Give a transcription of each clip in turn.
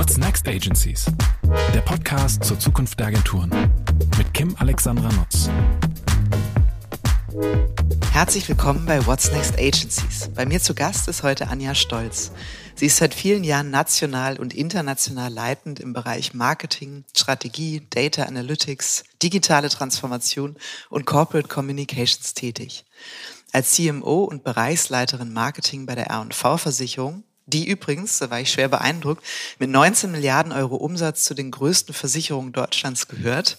What's Next Agencies? Der Podcast zur Zukunft der Agenturen mit Kim Alexandra Nutz. Herzlich willkommen bei What's Next Agencies. Bei mir zu Gast ist heute Anja Stolz. Sie ist seit vielen Jahren national und international leitend im Bereich Marketing, Strategie, Data Analytics, digitale Transformation und Corporate Communications tätig. Als CMO und Bereichsleiterin Marketing bei der R&V-Versicherung die übrigens, da war ich schwer beeindruckt, mit 19 Milliarden Euro Umsatz zu den größten Versicherungen Deutschlands gehört.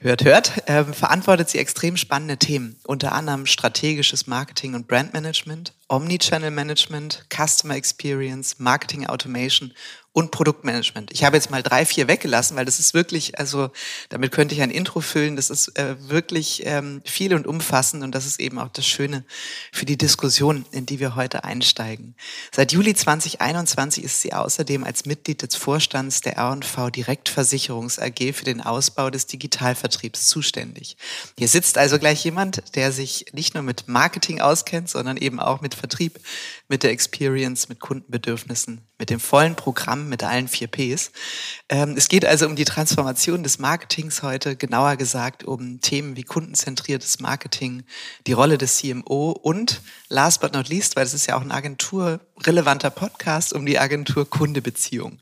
Hört, hört, äh, verantwortet sie extrem spannende Themen, unter anderem strategisches Marketing und Brandmanagement, Omnichannel Management, Customer Experience, Marketing Automation und Produktmanagement. Ich habe jetzt mal drei, vier weggelassen, weil das ist wirklich, also damit könnte ich ein Intro füllen. Das ist äh, wirklich ähm, viel und umfassend und das ist eben auch das Schöne für die Diskussion, in die wir heute einsteigen. Seit Juli 2021 ist sie außerdem als Mitglied des Vorstands der R&V Direktversicherungs AG für den Ausbau des Digitalvertriebs zuständig. Hier sitzt also gleich jemand, der sich nicht nur mit Marketing auskennt, sondern eben auch mit Vertrieb, mit der Experience, mit Kundenbedürfnissen, mit dem vollen Programm, mit allen vier Ps. Ähm, es geht also um die Transformation des Marketings heute, genauer gesagt um Themen wie kundenzentriertes Marketing, die Rolle des CMO und last but not least, weil es ist ja auch ein agenturrelevanter Podcast, um die Agentur-Kunde-Beziehung.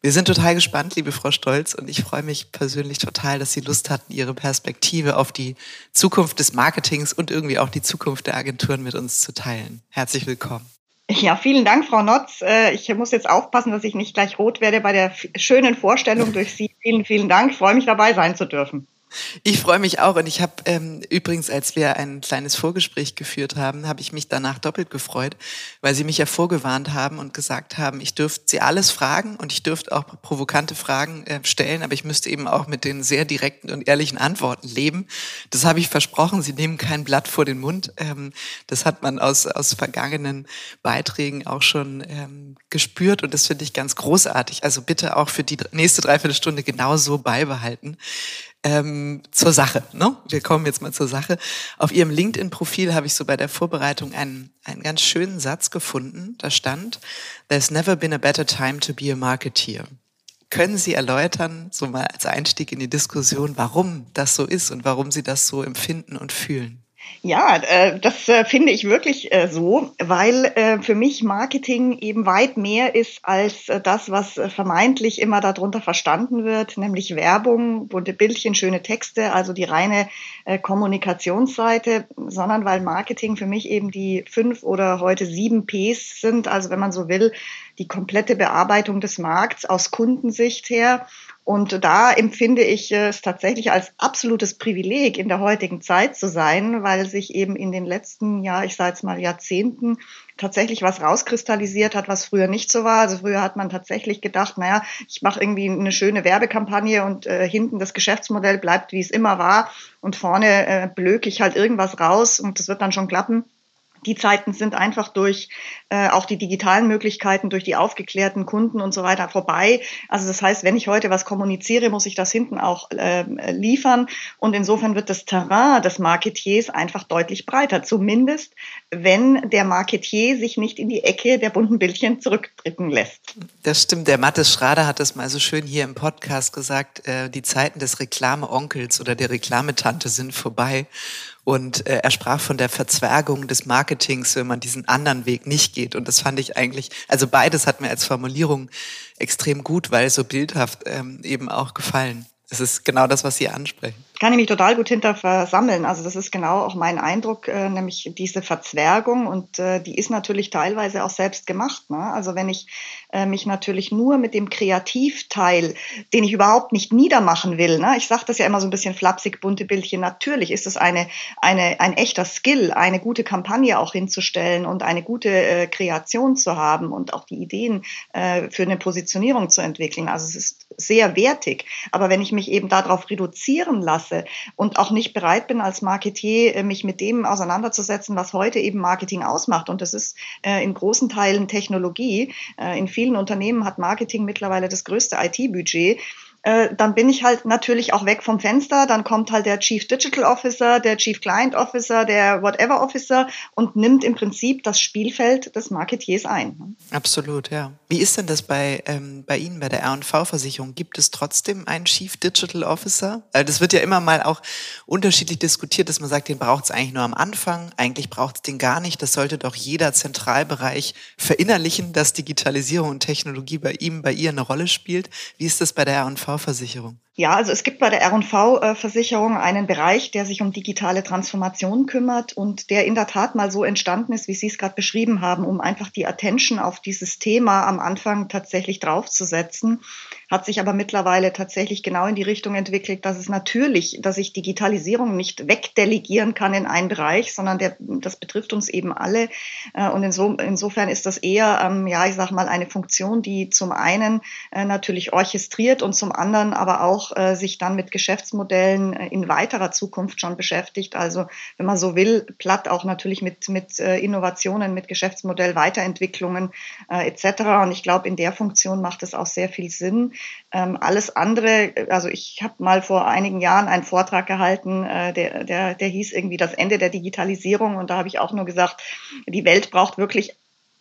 Wir sind total gespannt, liebe Frau Stolz, und ich freue mich persönlich total, dass Sie Lust hatten, Ihre Perspektive auf die Zukunft des Marketings und irgendwie auch die Zukunft der Agenturen mit uns zu teilen. Herzlich willkommen. Ja, vielen Dank, Frau Notz. Äh, ich muss jetzt aufpassen, dass ich nicht gleich rot werde bei der schönen Vorstellung durch Sie. Vielen, vielen Dank. Ich freue mich dabei sein zu dürfen. Ich freue mich auch und ich habe ähm, übrigens, als wir ein kleines Vorgespräch geführt haben, habe ich mich danach doppelt gefreut, weil Sie mich ja vorgewarnt haben und gesagt haben, ich dürfte Sie alles fragen und ich dürfte auch provokante Fragen äh, stellen, aber ich müsste eben auch mit den sehr direkten und ehrlichen Antworten leben. Das habe ich versprochen. Sie nehmen kein Blatt vor den Mund. Ähm, das hat man aus aus vergangenen Beiträgen auch schon ähm, gespürt und das finde ich ganz großartig. Also bitte auch für die nächste Dreiviertelstunde genauso beibehalten. Ähm, zur Sache. Ne? Wir kommen jetzt mal zur Sache. Auf Ihrem LinkedIn-Profil habe ich so bei der Vorbereitung einen, einen ganz schönen Satz gefunden. Da stand, There's never been a better time to be a marketeer. Können Sie erläutern, so mal als Einstieg in die Diskussion, warum das so ist und warum Sie das so empfinden und fühlen? Ja, äh, das äh, finde ich wirklich äh, so, weil für mich Marketing eben weit mehr ist als das, was vermeintlich immer darunter verstanden wird, nämlich Werbung, bunte Bildchen, schöne Texte, also die reine Kommunikationsseite, sondern weil Marketing für mich eben die fünf oder heute sieben Ps sind, also wenn man so will, die komplette Bearbeitung des Markts aus Kundensicht her und da empfinde ich es tatsächlich als absolutes Privileg, in der heutigen Zeit zu sein, weil sich eben in den letzten, ja, ich sage jetzt mal Jahrzehnten tatsächlich was rauskristallisiert hat, was früher nicht so war. Also früher hat man tatsächlich gedacht, naja, ich mache irgendwie eine schöne Werbekampagne und äh, hinten das Geschäftsmodell bleibt, wie es immer war und vorne äh, blöke ich halt irgendwas raus und das wird dann schon klappen die Zeiten sind einfach durch äh, auch die digitalen Möglichkeiten, durch die aufgeklärten Kunden und so weiter vorbei. Also das heißt, wenn ich heute was kommuniziere, muss ich das hinten auch äh, liefern. Und insofern wird das Terrain des Marketiers einfach deutlich breiter. Zumindest, wenn der Marketier sich nicht in die Ecke der bunten Bildchen zurückdrücken lässt. Das stimmt. Der Mathis Schrader hat das mal so schön hier im Podcast gesagt. Äh, die Zeiten des Reklameonkels oder der Reklametante sind vorbei. Und äh, er sprach von der Verzwergung des Marketings, wenn man diesen anderen Weg nicht geht. Und das fand ich eigentlich, also beides hat mir als Formulierung extrem gut, weil so bildhaft ähm, eben auch gefallen. Es ist genau das, was Sie ansprechen kann ich mich total gut hinter versammeln. Also das ist genau auch mein Eindruck, äh, nämlich diese Verzwergung und äh, die ist natürlich teilweise auch selbst gemacht. Ne? Also wenn ich äh, mich natürlich nur mit dem Kreativteil, den ich überhaupt nicht niedermachen will, ne? ich sage das ja immer so ein bisschen flapsig, bunte Bildchen, natürlich ist es eine, eine, ein echter Skill, eine gute Kampagne auch hinzustellen und eine gute äh, Kreation zu haben und auch die Ideen äh, für eine Positionierung zu entwickeln. Also es ist sehr wertig. Aber wenn ich mich eben darauf reduzieren lasse, und auch nicht bereit bin als Marketier, äh, mich mit dem auseinanderzusetzen, was heute eben Marketing ausmacht. Und das ist äh, in großen Teilen Technologie. In vielen Unternehmen hat Marketing mittlerweile das größte IT-Budget. Äh, dann bin ich halt natürlich auch weg vom Fenster. Dann kommt halt der Chief Digital Officer, der Chief Client Officer, der Whatever Officer und nimmt im Prinzip das Spielfeld des Marketiers ein. Absolut, ja. Wie ist denn das bei, ähm, bei Ihnen, bei der R&V-Versicherung? Gibt es trotzdem einen Chief Digital Officer? Also das wird ja immer mal auch unterschiedlich diskutiert, dass man sagt, den braucht es eigentlich nur am Anfang, eigentlich braucht es den gar nicht. Das sollte doch jeder Zentralbereich verinnerlichen, dass Digitalisierung und Technologie bei ihm, bei ihr eine Rolle spielt. Wie ist das bei der R&V-Versicherung? Ja, also es gibt bei der R&V-Versicherung einen Bereich, der sich um digitale Transformation kümmert und der in der Tat mal so entstanden ist, wie Sie es gerade beschrieben haben, um einfach die Attention auf dieses Thema am Anfang tatsächlich draufzusetzen hat sich aber mittlerweile tatsächlich genau in die Richtung entwickelt, dass es natürlich, dass ich Digitalisierung nicht wegdelegieren kann in einen Bereich, sondern der, das betrifft uns eben alle. Äh, und inso, insofern ist das eher, ähm, ja, ich sag mal, eine Funktion, die zum einen äh, natürlich orchestriert und zum anderen aber auch äh, sich dann mit Geschäftsmodellen in weiterer Zukunft schon beschäftigt. Also, wenn man so will, platt auch natürlich mit, mit Innovationen, mit Geschäftsmodell, Weiterentwicklungen etc. Und ich glaube, in der Funktion macht es auch sehr viel Sinn. Ähm, alles andere, also ich habe mal vor einigen Jahren einen Vortrag gehalten, äh, der, der, der hieß irgendwie das Ende der Digitalisierung und da habe ich auch nur gesagt, die Welt braucht wirklich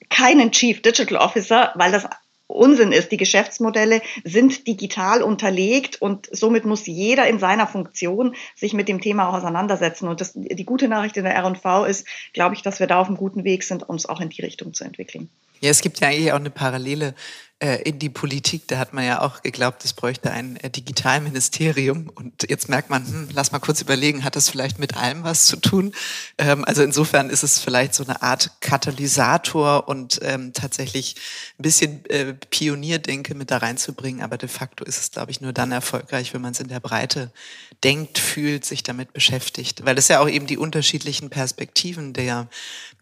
keinen Chief Digital Officer, weil das Unsinn ist. Die Geschäftsmodelle sind digital unterlegt und somit muss jeder in seiner Funktion sich mit dem Thema auseinandersetzen. Und das, die gute Nachricht in der R&V ist, glaube ich, dass wir da auf einem guten Weg sind, uns auch in die Richtung zu entwickeln. Ja, es gibt ja eigentlich auch eine Parallele äh, in die Politik. Da hat man ja auch geglaubt, es bräuchte ein äh, Digitalministerium. Und jetzt merkt man, hm, lass mal kurz überlegen, hat das vielleicht mit allem was zu tun? Ähm, also insofern ist es vielleicht so eine Art Katalysator und ähm, tatsächlich ein bisschen äh, Pionierdenke mit da reinzubringen. Aber de facto ist es, glaube ich, nur dann erfolgreich, wenn man es in der Breite denkt, fühlt, sich damit beschäftigt. Weil es ja auch eben die unterschiedlichen Perspektiven der,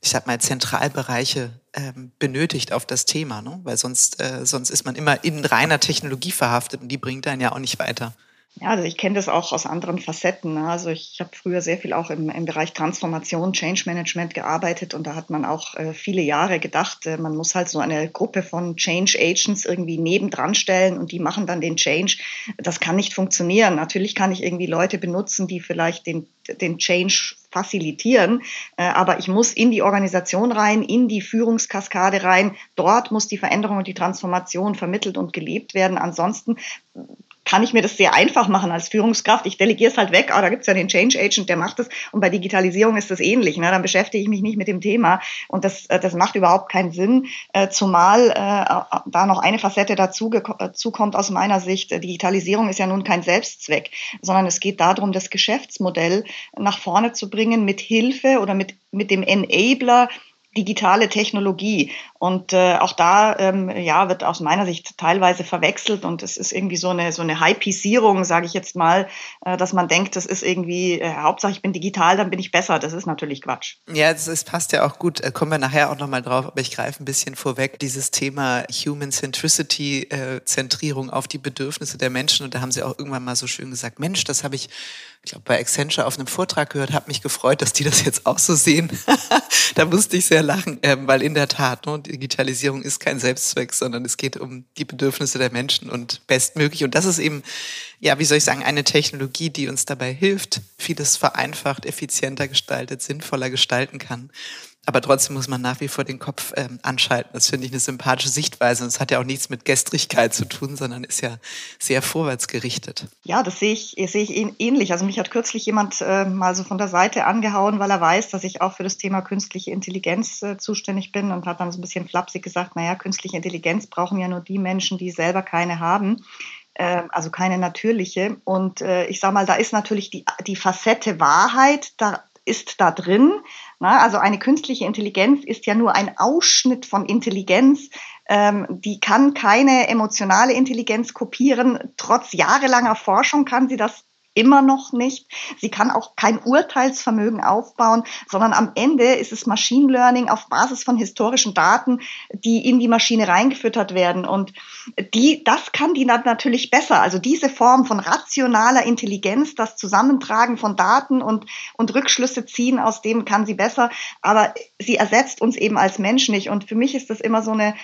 ich sag mal, Zentralbereiche ähm, benötigt auf das Thema, ne? weil sonst, äh, sonst ist man immer in reiner Technologie verhaftet und die bringt einen ja auch nicht weiter. Ja, also ich kenne das auch aus anderen Facetten. Ne? Also ich habe früher sehr viel auch im, im, Bereich Transformation, Change Management gearbeitet und da hat man auch äh, viele Jahre gedacht, äh, man muss halt so eine Gruppe von Change Agents irgendwie nebendran stellen und die machen dann den Change. Das kann nicht funktionieren. Natürlich kann ich irgendwie Leute benutzen, die vielleicht den, den Change facilitieren, äh, aber ich muss in die Organisation rein, in die Führungskaskade rein. Dort muss die Veränderung und die Transformation vermittelt und gelebt werden. Ansonsten kann ich mir das sehr einfach machen als Führungskraft. Ich delegiere es halt weg, ah, da gibt's ja den Change Agent, der macht es. Und bei Digitalisierung ist das ähnlich. Ne? Dann beschäftige ich mich nicht mit dem Thema. Und das, äh, das macht überhaupt keinen Sinn. Äh, zumal äh, da noch eine Facette dazu, dazu kommt aus meiner Sicht. Digitalisierung ist ja nun kein Selbstzweck, sondern es geht darum, das Geschäftsmodell nach vorne zu bringen mit Hilfe oder mit, mit dem Enabler digitale Technologie. Und äh, auch da ähm, ja, wird aus meiner Sicht teilweise verwechselt und es ist irgendwie so eine, so eine Hypisierung, sage ich jetzt mal, äh, dass man denkt, das ist irgendwie, äh, Hauptsache ich bin digital, dann bin ich besser. Das ist natürlich Quatsch. Ja, das, das passt ja auch gut. Äh, kommen wir nachher auch nochmal drauf, aber ich greife ein bisschen vorweg. Dieses Thema Human Centricity, äh, Zentrierung auf die Bedürfnisse der Menschen. Und da haben Sie auch irgendwann mal so schön gesagt, Mensch, das habe ich ich glaube, bei Accenture auf einem Vortrag gehört, habe mich gefreut, dass die das jetzt auch so sehen. da musste ich sehr lachen, ähm, weil in der Tat, ne, Digitalisierung ist kein Selbstzweck, sondern es geht um die Bedürfnisse der Menschen und bestmöglich. Und das ist eben, ja, wie soll ich sagen, eine Technologie, die uns dabei hilft, vieles vereinfacht, effizienter gestaltet, sinnvoller gestalten kann. Aber trotzdem muss man nach wie vor den Kopf ähm, anschalten. Das finde ich eine sympathische Sichtweise. Und es hat ja auch nichts mit Gestrigkeit zu tun, sondern ist ja sehr vorwärtsgerichtet. Ja, das sehe ich, sehe ich ähnlich. Also mich hat kürzlich jemand äh, mal so von der Seite angehauen, weil er weiß, dass ich auch für das Thema künstliche Intelligenz äh, zuständig bin und hat dann so ein bisschen flapsig gesagt, naja, künstliche Intelligenz brauchen ja nur die Menschen, die selber keine haben ähm, also keine natürliche. Und äh, ich sage mal, da ist natürlich die, die Facette Wahrheit, da ist da drin. Na, also eine künstliche Intelligenz ist ja nur ein Ausschnitt von Intelligenz. Ähm, die kann keine emotionale Intelligenz kopieren. Trotz jahrelanger Forschung kann sie das immer noch nicht. Sie kann auch kein Urteilsvermögen aufbauen, sondern am Ende ist es Machine Learning auf Basis von historischen Daten, die in die Maschine reingefüttert werden. Und die, das kann die natürlich besser. Also diese Form von rationaler Intelligenz, das Zusammentragen von Daten und, und Rückschlüsse ziehen, aus dem kann sie besser. Aber sie ersetzt uns eben als Mensch nicht. Und für mich ist das immer so eine,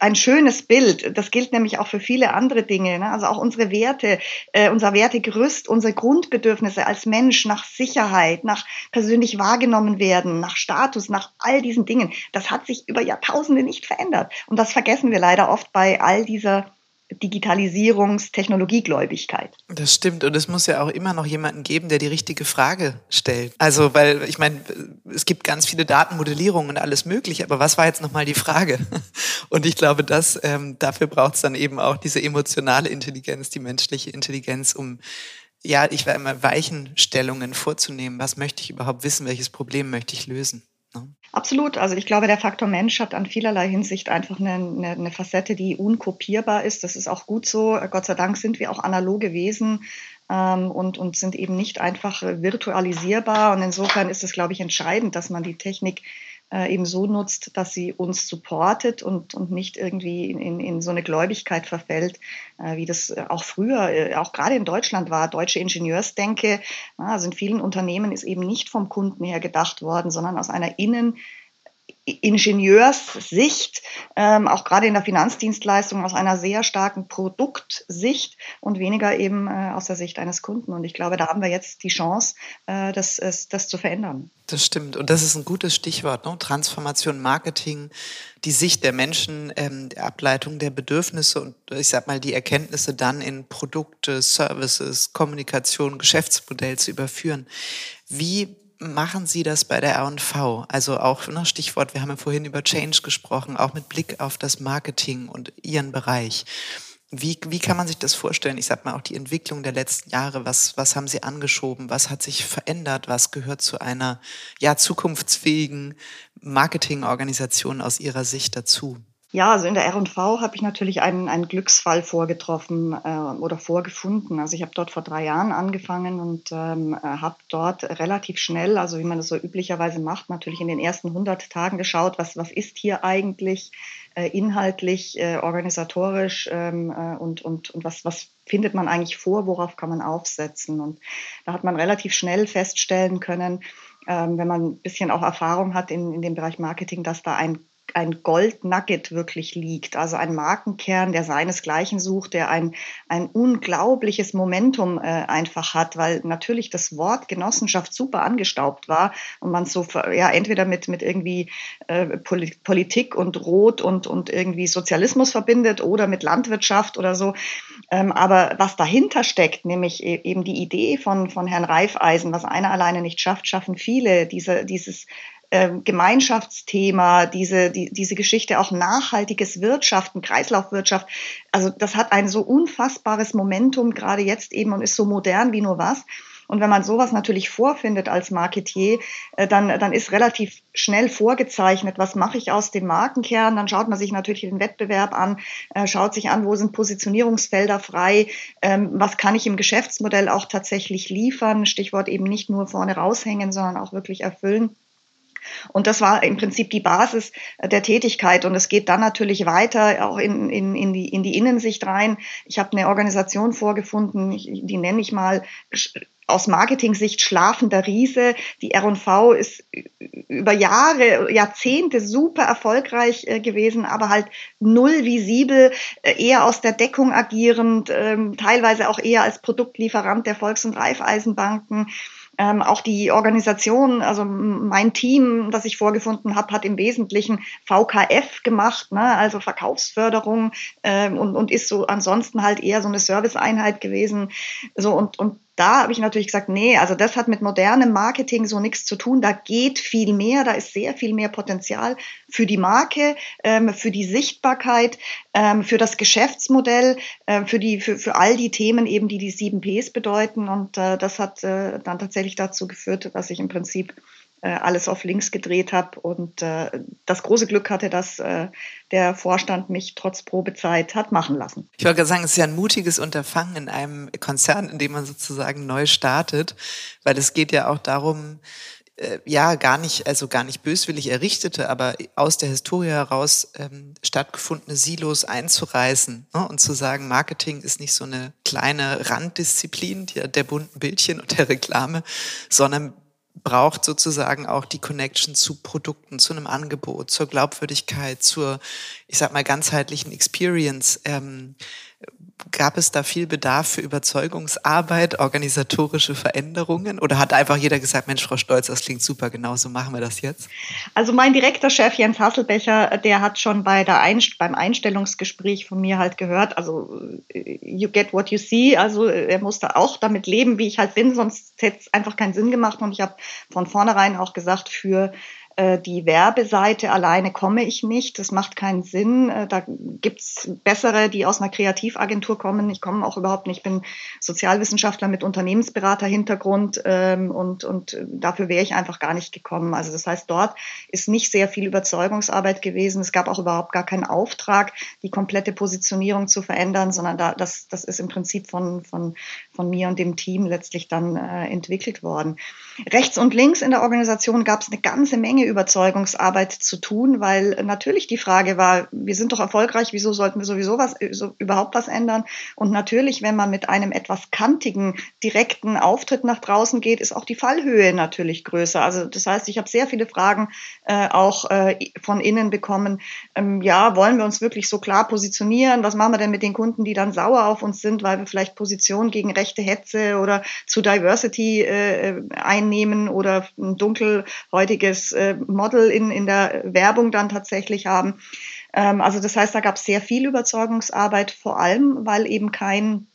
ein schönes Bild. Das gilt nämlich auch für viele andere Dinge. Ne? Also auch unsere Werte, äh, unser Wertegerüst, unsere unsere Grundbedürfnisse als Mensch nach Sicherheit, nach persönlich wahrgenommen werden, nach Status, nach all diesen Dingen, das hat sich über Jahrtausende nicht verändert. Und das vergessen wir leider oft bei all dieser Digitalisierungs-, Technologiegläubigkeit. Das stimmt. Und es muss ja auch immer noch jemanden geben, der die richtige Frage stellt. Also, weil ich meine, es gibt ganz viele Datenmodellierungen und alles mögliche, aber was war jetzt nochmal die Frage? Und ich glaube, dass ähm, dafür braucht es dann eben auch diese emotionale Intelligenz, die menschliche Intelligenz, um ja, ich war immer Weichenstellungen vorzunehmen. Was möchte ich überhaupt wissen? Welches Problem möchte ich lösen? Ne? Absolut. Also ich glaube, der Faktor Mensch hat an vielerlei Hinsicht einfach eine, eine, eine, Facette, die unkopierbar ist. Das ist auch gut so. Gott sei Dank sind wir auch analoge Wesen ähm, und, und sind eben nicht einfach virtualisierbar. Und insofern ist es, glaube ich, entscheidend, dass man die Technik äh, eben so nutzt, dass sie uns supportet und, und nicht irgendwie in, in, in so eine Gläubigkeit verfällt, äh, wie das auch früher, äh, auch gerade in Deutschland war. Deutsche Ingenieursdenke, also in vielen Unternehmen ist eben nicht vom Kunden her gedacht worden, sondern aus einer innen Ingenieurssicht, ähm, auch gerade in der Finanzdienstleistung aus einer sehr starken Produktsicht und weniger eben äh, aus der Sicht eines Kunden. Und ich glaube, da haben wir jetzt die Chance, äh, das, das zu verändern. Das stimmt. Und das ist ein gutes Stichwort. Ne? Transformation, Marketing, die Sicht der Menschen, ähm, die Ableitung der Bedürfnisse und ich sag mal die Erkenntnisse dann in Produkte, Services, Kommunikation, Geschäftsmodell zu überführen. Wie machen Sie das bei der R&V? Also auch noch Stichwort, wir haben ja vorhin über Change gesprochen, auch mit Blick auf das Marketing und Ihren Bereich. Wie, wie kann man sich das vorstellen? Ich sag mal auch die Entwicklung der letzten Jahre. Was, was haben Sie angeschoben? Was hat sich verändert? Was gehört zu einer ja, zukunftsfähigen Marketingorganisation aus Ihrer Sicht dazu? Ja, also in der R&V habe ich natürlich einen, einen Glücksfall vorgetroffen äh, oder vorgefunden. Also ich habe dort vor drei Jahren angefangen und ähm, äh, habe dort relativ schnell, also wie man das so üblicherweise macht, natürlich in den ersten 100 Tagen geschaut, was, was ist hier eigentlich äh, inhaltlich, äh, organisatorisch ähm, äh, und, und, und was, was findet man eigentlich vor, worauf kann man aufsetzen. Und da hat man relativ schnell feststellen können, ähm, wenn man ein bisschen auch Erfahrung hat in, in dem Bereich Marketing, dass da ein ein Gold-Nugget wirklich liegt, also ein Markenkern, der seinesgleichen sucht, der ein, ein unglaubliches Momentum äh, einfach hat, weil natürlich das Wort Genossenschaft super angestaubt war und man so ja entweder mit, mit irgendwie äh, Politik und Rot und, und irgendwie Sozialismus verbindet oder mit Landwirtschaft oder so. Ähm, aber was dahinter steckt, nämlich e-, eben die Idee von, von Herrn Reifeisen, was einer alleine nicht schafft, schaffen viele, diese, dieses ähm, Gemeinschaftsthema, diese, die, diese Geschichte auch nachhaltiges Wirtschaften, Kreislaufwirtschaft. Also das hat ein so unfassbares Momentum gerade jetzt eben und ist so modern wie nur was. Und wenn man sowas natürlich vorfindet als Marketier, äh, dann, dann ist relativ schnell vorgezeichnet, was mache ich aus dem Markenkern. Dann schaut man sich natürlich den Wettbewerb an, äh, schaut sich an, wo sind Positionierungsfelder frei, ähm, was kann ich im Geschäftsmodell auch tatsächlich liefern. Stichwort eben nicht nur vorne raushängen, sondern auch wirklich erfüllen. Und das war im Prinzip die Basis der Tätigkeit. Und es geht dann natürlich weiter, auch in, in, in, die, in die Innensicht rein. Ich habe eine Organisation vorgefunden, die nenne ich mal aus Marketing-Sicht schlafender Riese. Die R&V ist über Jahre, Jahrzehnte super erfolgreich äh, gewesen, aber halt null visibel, äh, eher aus der Deckung agierend, ähm, teilweise auch eher als Produktlieferant der Volks- und Raiffeisenbanken. Ähm, auch die Organisation, also mein Team, das ich vorgefunden habe, hat im Wesentlichen VKF gemacht, ne, also Verkaufsförderung ähm, und, und ist so ansonsten halt eher so eine Serviceeinheit gewesen. So und, und da habe ich natürlich gesagt, nee, also das hat mit modernem Marketing so nichts zu tun. Da geht viel mehr, da ist sehr viel mehr Potenzial für die Marke, ähm, für die Sichtbarkeit, ähm, für das Geschäftsmodell, äh, für, die, für, für all die Themen eben, die die sieben Ps bedeuten. Und äh, das hat äh, dann tatsächlich dazu geführt, dass ich im Prinzip alles auf links gedreht habe und äh, das große Glück hatte, dass äh, der Vorstand mich trotz Probezeit hat machen lassen. Ich wollte gerade sagen, es ist ja ein mutiges Unterfangen in einem Konzern, in dem man sozusagen neu startet, weil es geht ja auch darum, äh, ja gar nicht, also gar nicht böswillig errichtete, aber aus der Historie heraus ähm, stattgefundene Silos einzureißen ne? und zu sagen, Marketing ist nicht so eine kleine Randdisziplin der, der bunten Bildchen und der Reklame, sondern braucht sozusagen auch die Connection zu Produkten, zu einem Angebot, zur Glaubwürdigkeit, zur, ich sag mal, ganzheitlichen Experience. Ähm, Gab es da viel Bedarf für Überzeugungsarbeit, organisatorische Veränderungen? Oder hat einfach jeder gesagt, Mensch, Frau Stolz, das klingt super, genau so machen wir das jetzt? Also mein direkter Chef Jens Hasselbecher, der hat schon bei der Einst beim Einstellungsgespräch von mir halt gehört, also you get what you see, also er musste auch damit leben, wie ich halt bin, sonst hätte es einfach keinen Sinn gemacht. Und ich habe von vornherein auch gesagt, für äh, die Werbeseite alleine komme ich nicht. Das macht keinen Sinn. Äh, da gibt's bessere, die aus einer Kreativagentur kommen. Ich komme auch überhaupt nicht. Ich bin Sozialwissenschaftler mit Unternehmensberater-Hintergrund ähm, und, und dafür wäre ich einfach gar nicht gekommen. Also das heißt, dort ist nicht sehr viel Überzeugungsarbeit gewesen. Es gab auch überhaupt gar keinen Auftrag, die komplette Positionierung zu verändern, sondern da, das, das ist im Prinzip von, von, von mir und dem Team letztlich dann äh, entwickelt worden. Rechts und links in der Organisation gab es eine ganze Menge Überzeugungsarbeit zu tun, weil natürlich die Frage war, wir sind doch erfolgreich, wieso sollten wir sowieso was, so, überhaupt was ändern? Und natürlich, wenn man mit einem etwas kantigen, direkten Auftritt nach draußen geht, ist auch die Fallhöhe natürlich größer. Also das heißt, ich habe sehr viele Fragen äh, auch äh, von innen bekommen. Ähm, ja, wollen wir uns wirklich so klar positionieren? Was machen wir denn mit den Kunden, die dann sauer auf uns sind, weil wir vielleicht Position gegen rechte Hetze oder zu Diversity äh, ein einnehmen oder ein dunkelhäutiges äh, Model in, in der Werbung dann tatsächlich haben. Ähm, also das heißt, da gab es sehr viel Überzeugungsarbeit, vor allem, weil eben kein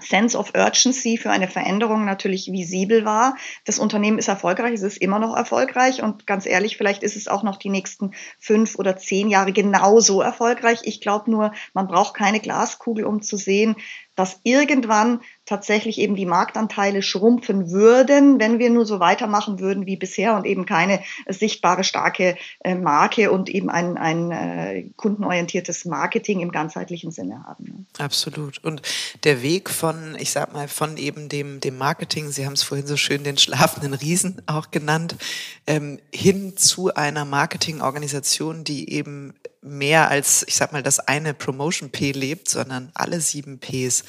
Sense of Urgency für eine Veränderung natürlich visibel war. Das Unternehmen ist erfolgreich, es ist immer noch erfolgreich und ganz ehrlich, vielleicht ist es auch noch die nächsten fünf oder zehn Jahre genauso erfolgreich. Ich glaube nur, man braucht keine Glaskugel, um zu sehen, dass irgendwann tatsächlich eben die Marktanteile schrumpfen würden, wenn wir nur so weitermachen würden wie bisher und eben keine sichtbare starke äh, Marke und eben ein, ein äh, kundenorientiertes Marketing im ganzheitlichen Sinne haben. Ne? Absolut. Und der Weg von, ich sag mal, von eben dem, dem Marketing, Sie haben es vorhin so schön den schlafenden Riesen auch genannt, ähm, hin zu einer Marketingorganisation, die eben mehr als, ich sag mal, das eine Promotion P lebt, sondern alle sieben Ps.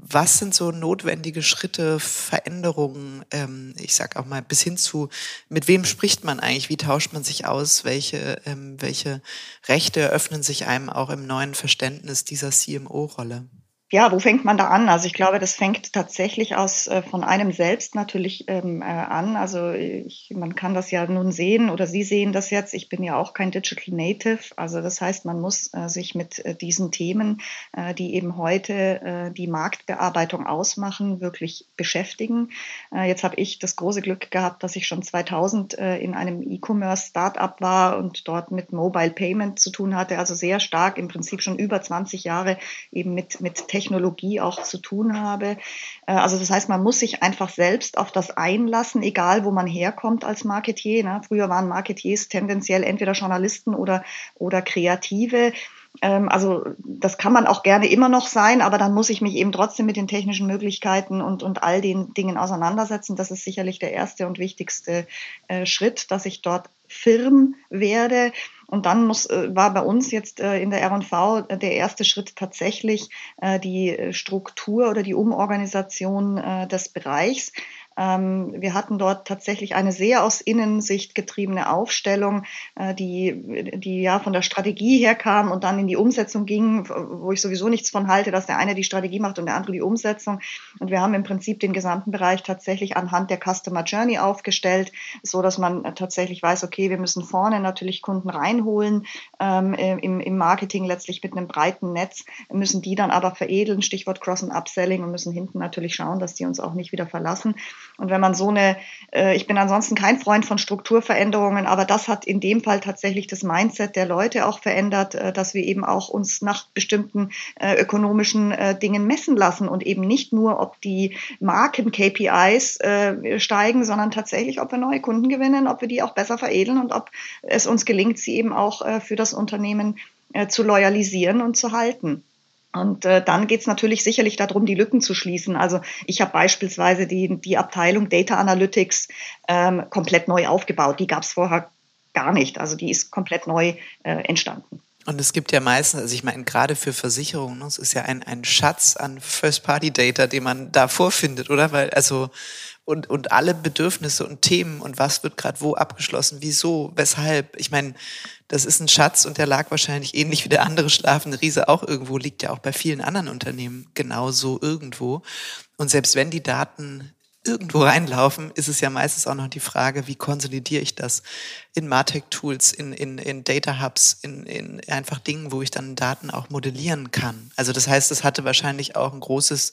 Was sind so notwendige Schritte, Veränderungen, ähm, ich sag auch mal, bis hin zu, mit wem spricht man eigentlich, wie tauscht man sich aus, welche, ähm, welche Rechte öffnen sich einem auch im neuen Verständnis dieser CMO-Rolle? Ja, wo fängt man da an? Also ich glaube, das fängt tatsächlich aus äh, von einem selbst natürlich ähm, äh, an. Also ich, man kann das ja nun sehen oder Sie sehen das jetzt. Ich bin ja auch kein Digital Native. Also das heißt, man muss äh, sich mit äh, diesen Themen, äh, die eben heute äh, die Marktbearbeitung ausmachen, wirklich beschäftigen. Jetzt habe ich das große Glück gehabt, dass ich schon 2000 äh, in einem E-Commerce Startup war und dort mit Mobile Payment zu tun hatte. Also sehr stark im Prinzip schon über 20 Jahre eben mit mit Technologie auch zu tun habe. Äh, also das heißt, man muss sich einfach selbst auf das einlassen, egal wo man herkommt als Marketier. Ne? Früher waren Marketiers tendenziell entweder Journalisten oder, oder Kreative ähm, also das kann man auch gerne immer noch sein, aber dann muss ich mich eben trotzdem mit den technischen Möglichkeiten und, und all den Dingen auseinandersetzen. Das ist sicherlich der erste und wichtigste äh, Schritt, dass ich dort firm werde. Und dann muss, äh, war bei uns jetzt äh, in der R&V äh, der erste Schritt tatsächlich die Struktur oder die Umorganisation des Bereichs. Ähm, wir hatten dort tatsächlich eine sehr aus Innensicht getriebene Aufstellung, äh, die, die ja von der Strategie her kam und dann in die Umsetzung ging, wo ich sowieso nichts von halte, dass der eine die Strategie macht und der andere die Umsetzung. Und wir haben im Prinzip den gesamten Bereich tatsächlich anhand der Customer Journey aufgestellt, so dass man tatsächlich weiß, okay, wir müssen vorne natürlich Kunden reinholen, ähm, im, im Marketing letztlich mit einem breiten Netz, müssen die dann aber veredeln, Stichwort Cross- und Upselling und müssen hinten natürlich schauen, dass die uns auch nicht wieder verlassen. Und wenn man so eine, äh, ich bin ansonsten kein Freund von Strukturveränderungen, aber das hat in dem Fall tatsächlich das Mindset der Leute auch verändert, äh, dass wir eben auch uns nach bestimmten äh, ökonomischen äh, Dingen messen lassen und eben nicht nur, ob die Marken-KPIs äh, steigen, sondern tatsächlich, ob wir neue Kunden gewinnen, ob wir die auch besser veredeln und ob es uns gelingt, sie eben auch äh, für das Unternehmen zu loyalisieren und zu halten. Und äh, dann geht es natürlich sicherlich darum, die Lücken zu schließen. Also ich habe beispielsweise die, die Abteilung Data Analytics ähm, komplett neu aufgebaut. Die gab es vorher gar nicht. Also die ist komplett neu äh, entstanden. Und es gibt ja meistens, also ich meine, gerade für Versicherungen, es ist ja ein, ein Schatz an First-Party-Data, den man da vorfindet, oder? Weil, also, und, und alle Bedürfnisse und Themen und was wird gerade wo abgeschlossen, wieso, weshalb. Ich meine, das ist ein Schatz und der lag wahrscheinlich ähnlich wie der andere schlafende Riese auch irgendwo, liegt ja auch bei vielen anderen Unternehmen genauso irgendwo. Und selbst wenn die Daten irgendwo reinlaufen, ist es ja meistens auch noch die Frage, wie konsolidiere ich das in Martech-Tools, in, in, in Data Hubs, in, in einfach Dingen, wo ich dann Daten auch modellieren kann. Also das heißt, es hatte wahrscheinlich auch ein großes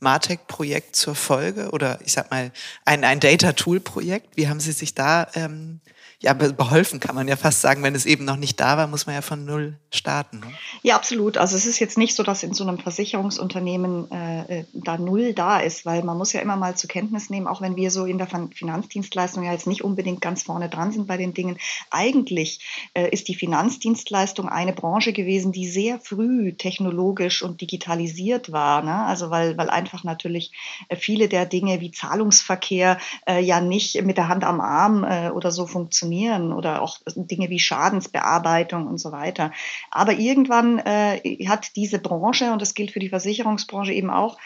Martech-Projekt zur Folge oder ich sag mal ein, ein Data-Tool-Projekt. Wie haben Sie sich da ähm, ja, beholfen kann man ja fast sagen, wenn es eben noch nicht da war, muss man ja von null starten. Ne? Ja, absolut. Also es ist jetzt nicht so, dass in so einem Versicherungsunternehmen äh, äh, da null da ist, weil man muss ja immer mal zur Kenntnis nehmen, auch wenn wir so in der Finanzdienstleistung ja jetzt nicht unbedingt ganz vorne dran sind bei den Dingen. Eigentlich äh, ist die Finanzdienstleistung eine Branche gewesen, die sehr früh technologisch und digitalisiert war. Ne? Also weil, weil einfach natürlich äh, viele der Dinge wie Zahlungsverkehr äh, ja nicht mit der Hand am Arm äh, oder so funktionieren funktionieren oder auch Dinge wie Schadensbearbeitung und so weiter. Aber irgendwann äh, hat diese Branche, und das gilt für die Versicherungsbranche eben auch,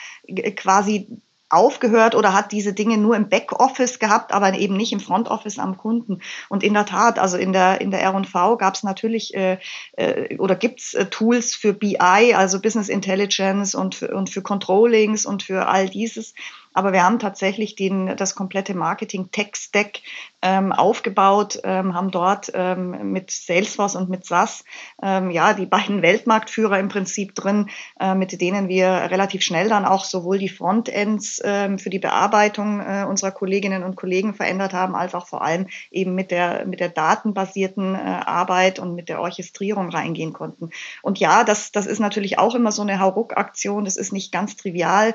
quasi aufgehört oder hat diese Dinge nur im Backoffice gehabt, aber eben nicht im Frontoffice am Kunden. Und in der Tat, also in der in der R&V gab es natürlich äh, äh, oder gibt's äh, Tools für BI, also Business Intelligence und für, und für Controllings und für all dieses. Aber wir haben tatsächlich den, das komplette Marketing-Tech-Stack ähm, aufgebaut, ähm, haben dort ähm, mit Salesforce und mit SAS ähm, ja die beiden Weltmarktführer im Prinzip drin, äh, mit denen wir relativ schnell dann auch sowohl die Frontends äh, für die Bearbeitung äh, unserer Kolleginnen und Kollegen verändert haben, als auch vor allem eben mit der mit der datenbasierten äh, Arbeit und mit der Orchestrierung reingehen konnten. Und ja, das das ist natürlich auch immer so eine Hauruck-Aktion. Das ist nicht ganz trivial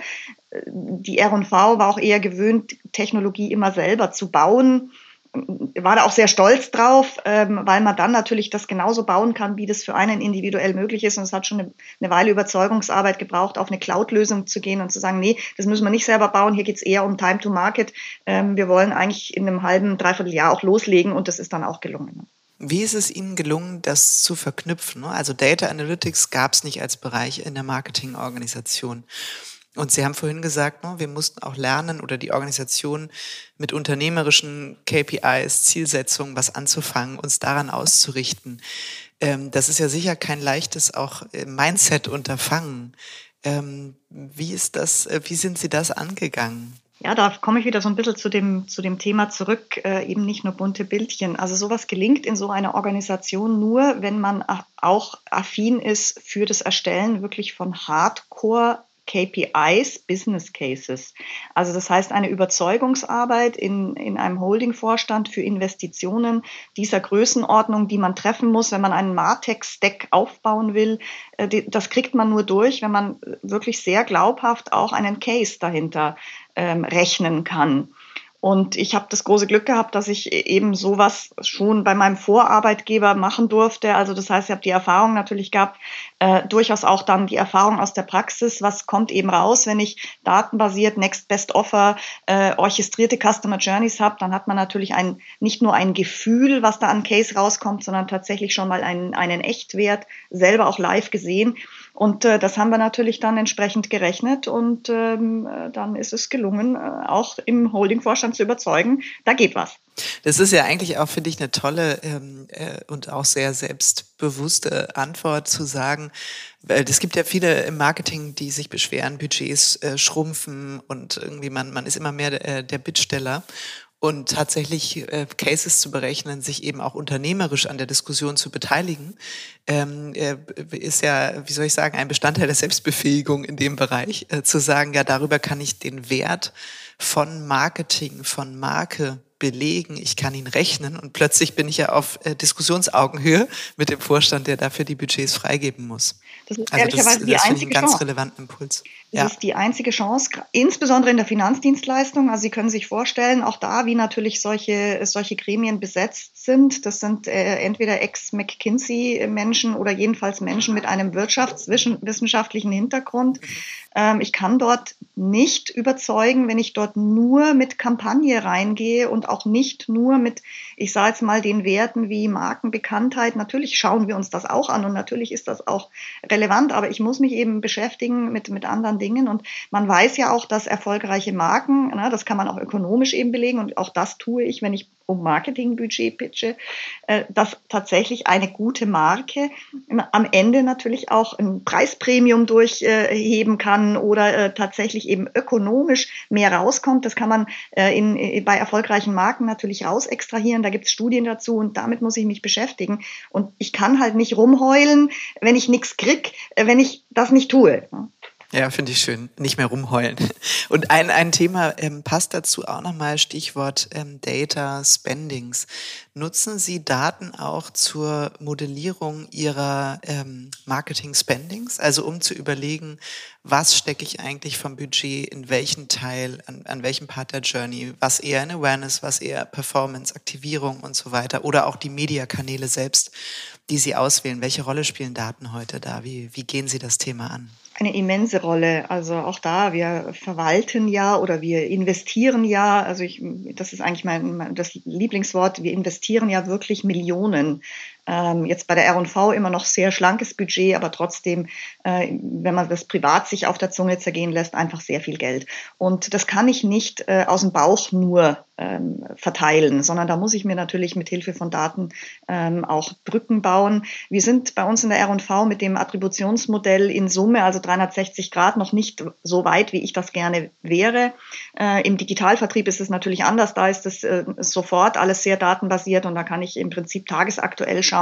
die R&V war auch eher gewöhnt, Technologie immer selber zu bauen. War da auch sehr stolz drauf, ähm, weil man dann natürlich das genauso bauen kann, wie das für einen individuell möglich ist. Und es hat schon eine, Weile Überzeugungsarbeit gebraucht, auf eine Cloud-Lösung zu gehen und zu sagen, nee, das müssen wir nicht selber bauen. Hier geht es eher um Time to Market. Ähm, wir wollen eigentlich in einem halben, dreiviertel Jahr auch loslegen und das ist dann auch gelungen. Wie ist es Ihnen gelungen, das zu verknüpfen? Also Data Analytics gab es nicht als Bereich in der Marketingorganisation. Und Sie haben vorhin gesagt, ne, wir mussten auch lernen oder die Organisation mit unternehmerischen KPIs, Zielsetzungen was anzufangen, uns daran auszurichten. Ähm, das ist ja sicher kein leichtes auch äh, Mindset-Unterfangen. Ähm, wie ist das, äh, wie sind Sie das angegangen? Ja, da komme ich wieder so ein bisschen zu dem, zu dem Thema zurück, äh, eben nicht nur bunte Bildchen. Also sowas gelingt in so einer Organisation nur, wenn man auch affin ist für das Erstellen wirklich von Hardcore KPIs, Business Cases. Also das heißt eine Überzeugungsarbeit in, in einem Holdingvorstand für Investitionen dieser Größenordnung, die man treffen muss, wenn man einen Martech-Stack aufbauen will. Äh, das kriegt man nur durch, wenn man wirklich sehr glaubhaft auch einen Case dahinter ähm, rechnen kann. Und ich habe das große Glück gehabt, dass ich eben sowas schon bei meinem Vorarbeitgeber machen durfte. Also das heißt, ich habe die Erfahrung natürlich gehabt, äh, durchaus auch dann die Erfahrung aus der Praxis, was kommt eben raus, wenn ich datenbasiert Next Best Offer äh, orchestrierte Customer Journeys habe, dann hat man natürlich ein, nicht nur ein Gefühl, was da an Case rauskommt, sondern tatsächlich schon mal einen, einen Echtwert selber auch live gesehen. Und äh, das haben wir natürlich dann entsprechend gerechnet und ähm, äh, dann ist es gelungen, äh, auch im Holdingvorstand zu überzeugen, da geht was. Das ist ja eigentlich auch, finde ich, eine tolle ähm, äh, und auch sehr selbstbewusste Antwort zu sagen, weil es gibt ja viele im Marketing, die sich beschweren, Budgets äh, schrumpfen und irgendwie man, man ist immer mehr der, äh, der Bittsteller. Und tatsächlich äh, Cases zu berechnen, sich eben auch unternehmerisch an der Diskussion zu beteiligen, ähm, äh, ist ja, wie soll ich sagen, ein Bestandteil der Selbstbefähigung in dem Bereich, äh, zu sagen, ja, darüber kann ich den Wert von Marketing, von Marke belegen, ich kann ihn rechnen und plötzlich bin ich ja auf äh, Diskussionsaugenhöhe mit dem Vorstand, der dafür die Budgets freigeben muss. Das ist also das, das einzige ich einen ganz Chance. relevanten Impuls. Ja. ist die einzige Chance, insbesondere in der Finanzdienstleistung. Also Sie können sich vorstellen, auch da, wie natürlich solche, solche Gremien besetzt sind. Das sind äh, entweder Ex-McKinsey-Menschen oder jedenfalls Menschen mit einem wirtschaftswissenschaftlichen Hintergrund. Ähm, ich kann dort nicht überzeugen, wenn ich dort nur mit Kampagne reingehe und auch nicht nur mit, ich sage jetzt mal, den Werten wie Markenbekanntheit. Natürlich schauen wir uns das auch an und natürlich ist das auch relevant, aber ich muss mich eben beschäftigen mit, mit anderen Dingen. Und man weiß ja auch, dass erfolgreiche Marken, na, das kann man auch ökonomisch eben belegen und auch das tue ich, wenn ich um Marketingbudget pitche, äh, dass tatsächlich eine gute Marke am Ende natürlich auch ein Preispremium durchheben kann oder äh, tatsächlich eben ökonomisch mehr rauskommt. Das kann man äh, in, bei erfolgreichen Marken natürlich raus extrahieren. Da gibt es Studien dazu und damit muss ich mich beschäftigen. Und ich kann halt nicht rumheulen, wenn ich nichts krieg, wenn ich das nicht tue. Ja, finde ich schön. Nicht mehr rumheulen. Und ein, ein Thema ähm, passt dazu auch nochmal, Stichwort ähm, Data Spendings. Nutzen Sie Daten auch zur Modellierung Ihrer ähm, Marketing Spendings? Also um zu überlegen, was stecke ich eigentlich vom Budget in welchen Teil, an, an welchem Part der Journey, was eher in Awareness, was eher Performance, Aktivierung und so weiter oder auch die Mediakanäle selbst, die Sie auswählen. Welche Rolle spielen Daten heute da? Wie, wie gehen Sie das Thema an? eine immense Rolle. Also auch da, wir verwalten ja oder wir investieren ja, also ich, das ist eigentlich mein, das Lieblingswort, wir investieren ja wirklich Millionen ähm, jetzt bei der R&V immer noch sehr schlankes Budget, aber trotzdem, äh, wenn man das privat sich auf der Zunge zergehen lässt, einfach sehr viel Geld. Und das kann ich nicht äh, aus dem Bauch nur ähm, verteilen, sondern da muss ich mir natürlich mit Hilfe von Daten ähm, auch Brücken bauen. Wir sind bei uns in der R&V mit dem Attributionsmodell in Summe, also 360 Grad, noch nicht so weit, wie ich das gerne wäre. Äh, Im Digitalvertrieb ist es natürlich anders. Da ist es äh, sofort alles sehr datenbasiert und da kann ich im Prinzip tagesaktuell schauen,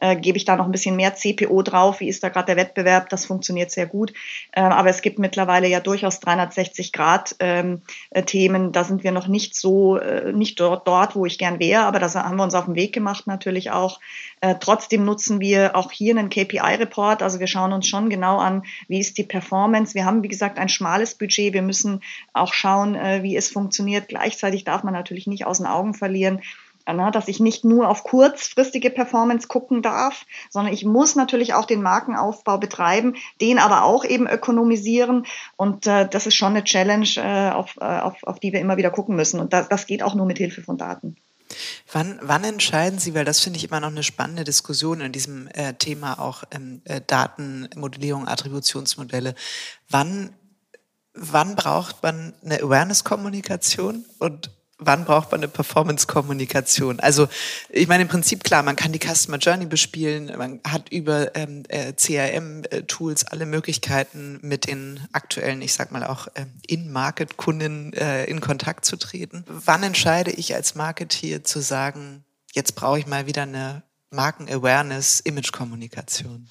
äh, gebe ich da noch ein bisschen mehr CPO drauf, wie ist da gerade der Wettbewerb, das funktioniert sehr gut. Äh, aber es gibt mittlerweile ja durchaus 360 Grad ähm, äh, Themen, da sind wir noch nicht so, äh, nicht dort, dort, wo ich gern wäre, aber das haben wir uns auf den Weg gemacht natürlich auch. Äh, trotzdem nutzen wir auch hier einen KPI-Report, also wir schauen uns schon genau an, wie ist die Performance. Wir haben, wie gesagt, ein schmales Budget, wir müssen auch schauen, äh, wie es funktioniert. Gleichzeitig darf man natürlich nicht aus den Augen verlieren, dass ich nicht nur auf kurzfristige Performance gucken darf, sondern ich muss natürlich auch den Markenaufbau betreiben, den aber auch eben ökonomisieren. Und äh, das ist schon eine Challenge, äh, auf, äh, auf, auf die wir immer wieder gucken müssen. Und das, das geht auch nur mit Hilfe von Daten. Wann, wann entscheiden Sie, weil das finde ich immer noch eine spannende Diskussion in diesem äh, Thema auch ähm, äh, Datenmodellierung, Attributionsmodelle, wann, wann braucht man eine Awareness-Kommunikation und wann braucht man eine Performance-Kommunikation? Also ich meine im Prinzip klar, man kann die Customer Journey bespielen, man hat über ähm, äh, CRM-Tools alle Möglichkeiten, mit den aktuellen, ich sag mal auch äh, In-Market-Kunden äh, in Kontakt zu treten. Wann entscheide ich als Marketeer zu sagen, jetzt brauche ich mal wieder eine Marken-Awareness-Image-Kommunikation?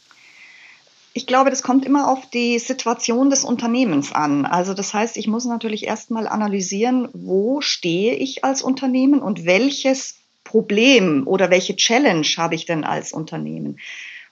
Ich glaube, das kommt immer auf die Situation des Unternehmens an. Also das heißt, ich muss natürlich erstmal analysieren, wo stehe ich als Unternehmen und welches Problem oder welche Challenge habe ich denn als Unternehmen.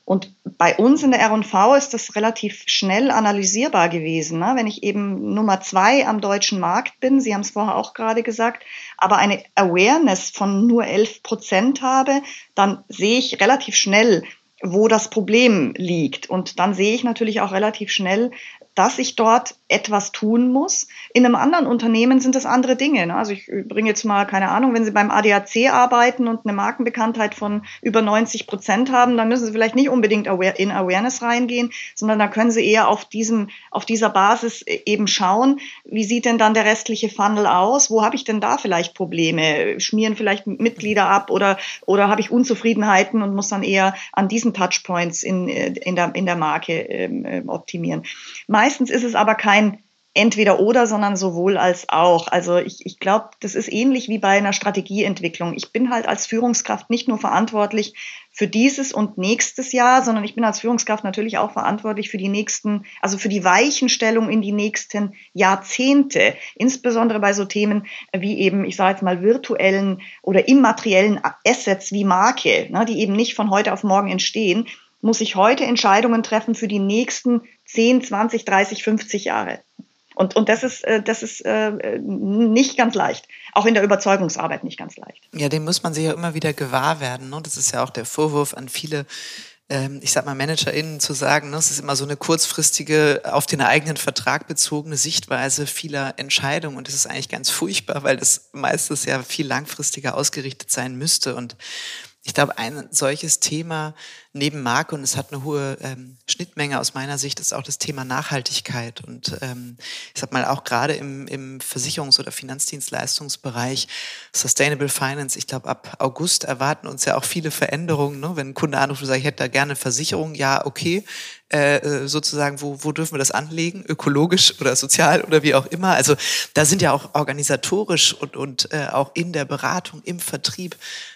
Und bei uns in der R&V ist das relativ schnell analysierbar gewesen. Ne? Wenn ich eben Nummer zwei am deutschen Markt bin, Sie haben es vorher auch gerade gesagt, aber eine Awareness von nur 11 Prozent habe, dann sehe ich relativ schnell, wo das Problem liegt. Und dann sehe ich natürlich auch relativ schnell, dass ich dort etwas tun muss. In einem anderen Unternehmen sind es andere Dinge. Ne? Also ich bringe jetzt mal, keine Ahnung, wenn Sie beim ADAC arbeiten und eine Markenbekanntheit von über 90 Prozent haben, dann müssen Sie vielleicht nicht unbedingt in Awareness reingehen, sondern da können Sie eher auf diesem, auf dieser Basis e-, eben schauen, wie sieht denn dann der restliche Funnel aus? Wo habe ich denn da vielleicht Probleme? Schmieren vielleicht Mitglieder ab oder, oder habe ich Unzufriedenheiten und muss dann eher an diesen Touchpoints in, in, der, in der Marke ähm, optimieren? Meistens ist es aber kein entweder oder, sondern sowohl als auch. Also ich, ich glaube, das ist ähnlich wie bei einer Strategieentwicklung. Ich bin halt als Führungskraft nicht nur verantwortlich für dieses und nächstes Jahr, sondern ich bin als Führungskraft natürlich auch verantwortlich für die nächsten, also für die Weichenstellung in die nächsten Jahrzehnte, insbesondere bei so Themen wie eben, ich sage jetzt mal, virtuellen oder immateriellen Assets wie Marke, ne, die eben nicht von heute auf morgen entstehen, muss ich heute Entscheidungen treffen für die nächsten 10, 20, 30, 50 Jahre. Und, und das ist, äh, das ist äh, nicht ganz leicht. Auch in der Überzeugungsarbeit nicht ganz leicht. Ja, dem muss man sich ja immer wieder gewahr werden. Ne? Das ist ja auch der Vorwurf an viele, ähm, ich sag mal, ManagerInnen zu sagen, ne? es ist immer so eine kurzfristige, auf den eigenen Vertrag bezogene Sichtweise vieler Entscheidungen. Und das ist eigentlich ganz furchtbar, weil das meistens ja viel langfristiger ausgerichtet sein müsste. Und ich glaube, ein solches Thema neben Marke und es hat eine hohe ähm, Schnittmenge aus meiner Sicht ist auch das Thema Nachhaltigkeit. Und ähm, ich sag mal, auch gerade im, im Versicherungs- oder Finanzdienstleistungsbereich, Sustainable Finance, ich glaube, ab August erwarten uns ja auch viele Veränderungen. Ne? Wenn ein Kunde anruft und sagt, ich hätte da gerne Versicherung, ja, okay, äh, äh, sozusagen, wo, wo dürfen wir das anlegen, ökologisch oder sozial oder wie auch immer. Also da sind ja auch organisatorisch und, und äh, auch in der Beratung, im Vertrieb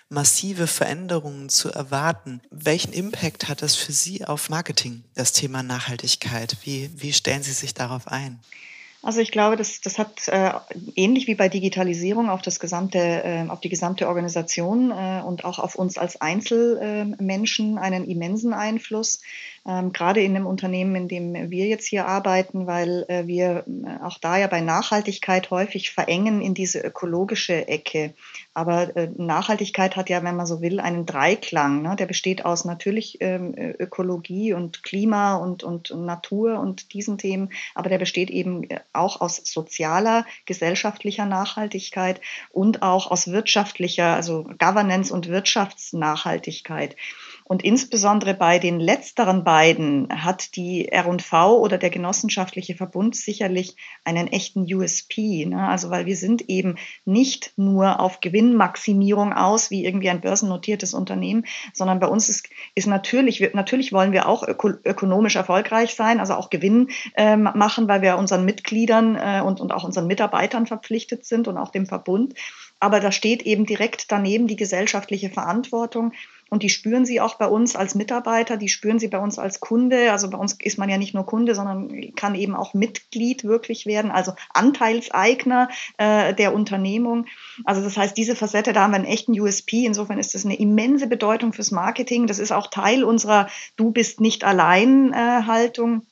massive Veränderungen zu erwarten. Welchen Impact hat das für Sie auf Marketing, das Thema Nachhaltigkeit? Wie, wie stellen Sie sich darauf ein? Also ich glaube, das, das hat äh, ähnlich wie bei Digitalisierung auf das gesamte, äh, auf die gesamte Organisation äh, und auch auf uns als Einzelmenschen einen immensen Einfluss ähm, gerade in dem Unternehmen, in dem wir jetzt hier arbeiten, weil äh, wir äh, auch da ja bei Nachhaltigkeit häufig verengen in diese ökologische Ecke. Aber äh, Nachhaltigkeit hat ja, wenn man so will, einen Dreiklang. Ne? Der besteht aus natürlich ähm, Ökologie und Klima und, und Natur und diesen Themen, aber der besteht eben äh, auch aus sozialer, gesellschaftlicher Nachhaltigkeit und auch aus wirtschaftlicher, also Governance und Wirtschaftsnachhaltigkeit. Und insbesondere bei den letzteren beiden hat die R&V oder der genossenschaftliche Verbund sicherlich einen echten USP. Ne? Also weil wir sind eben nicht nur auf Gewinnmaximierung aus, wie irgendwie ein börsennotiertes Unternehmen, sondern bei uns ist, ist natürlich, natürlich wollen wir auch öko, ökonomisch erfolgreich sein, also auch Gewinn äh, machen, weil wir unseren Mitgliedern äh, und, und auch unseren Mitarbeitern verpflichtet sind und auch dem Verbund. Aber da steht eben direkt daneben die gesellschaftliche Verantwortung. Und die spüren sie auch bei uns als Mitarbeiter, die spüren sie bei uns als Kunde. Also bei uns ist man ja nicht nur Kunde, sondern kann eben auch Mitglied wirklich werden, also Anteilseigner äh, der Unternehmung. Also das heißt, diese Facette, da haben wir einen echten USP. Insofern ist das eine immense Bedeutung fürs Marketing. Das ist auch Teil unserer Du bist nicht allein äh, Haltung.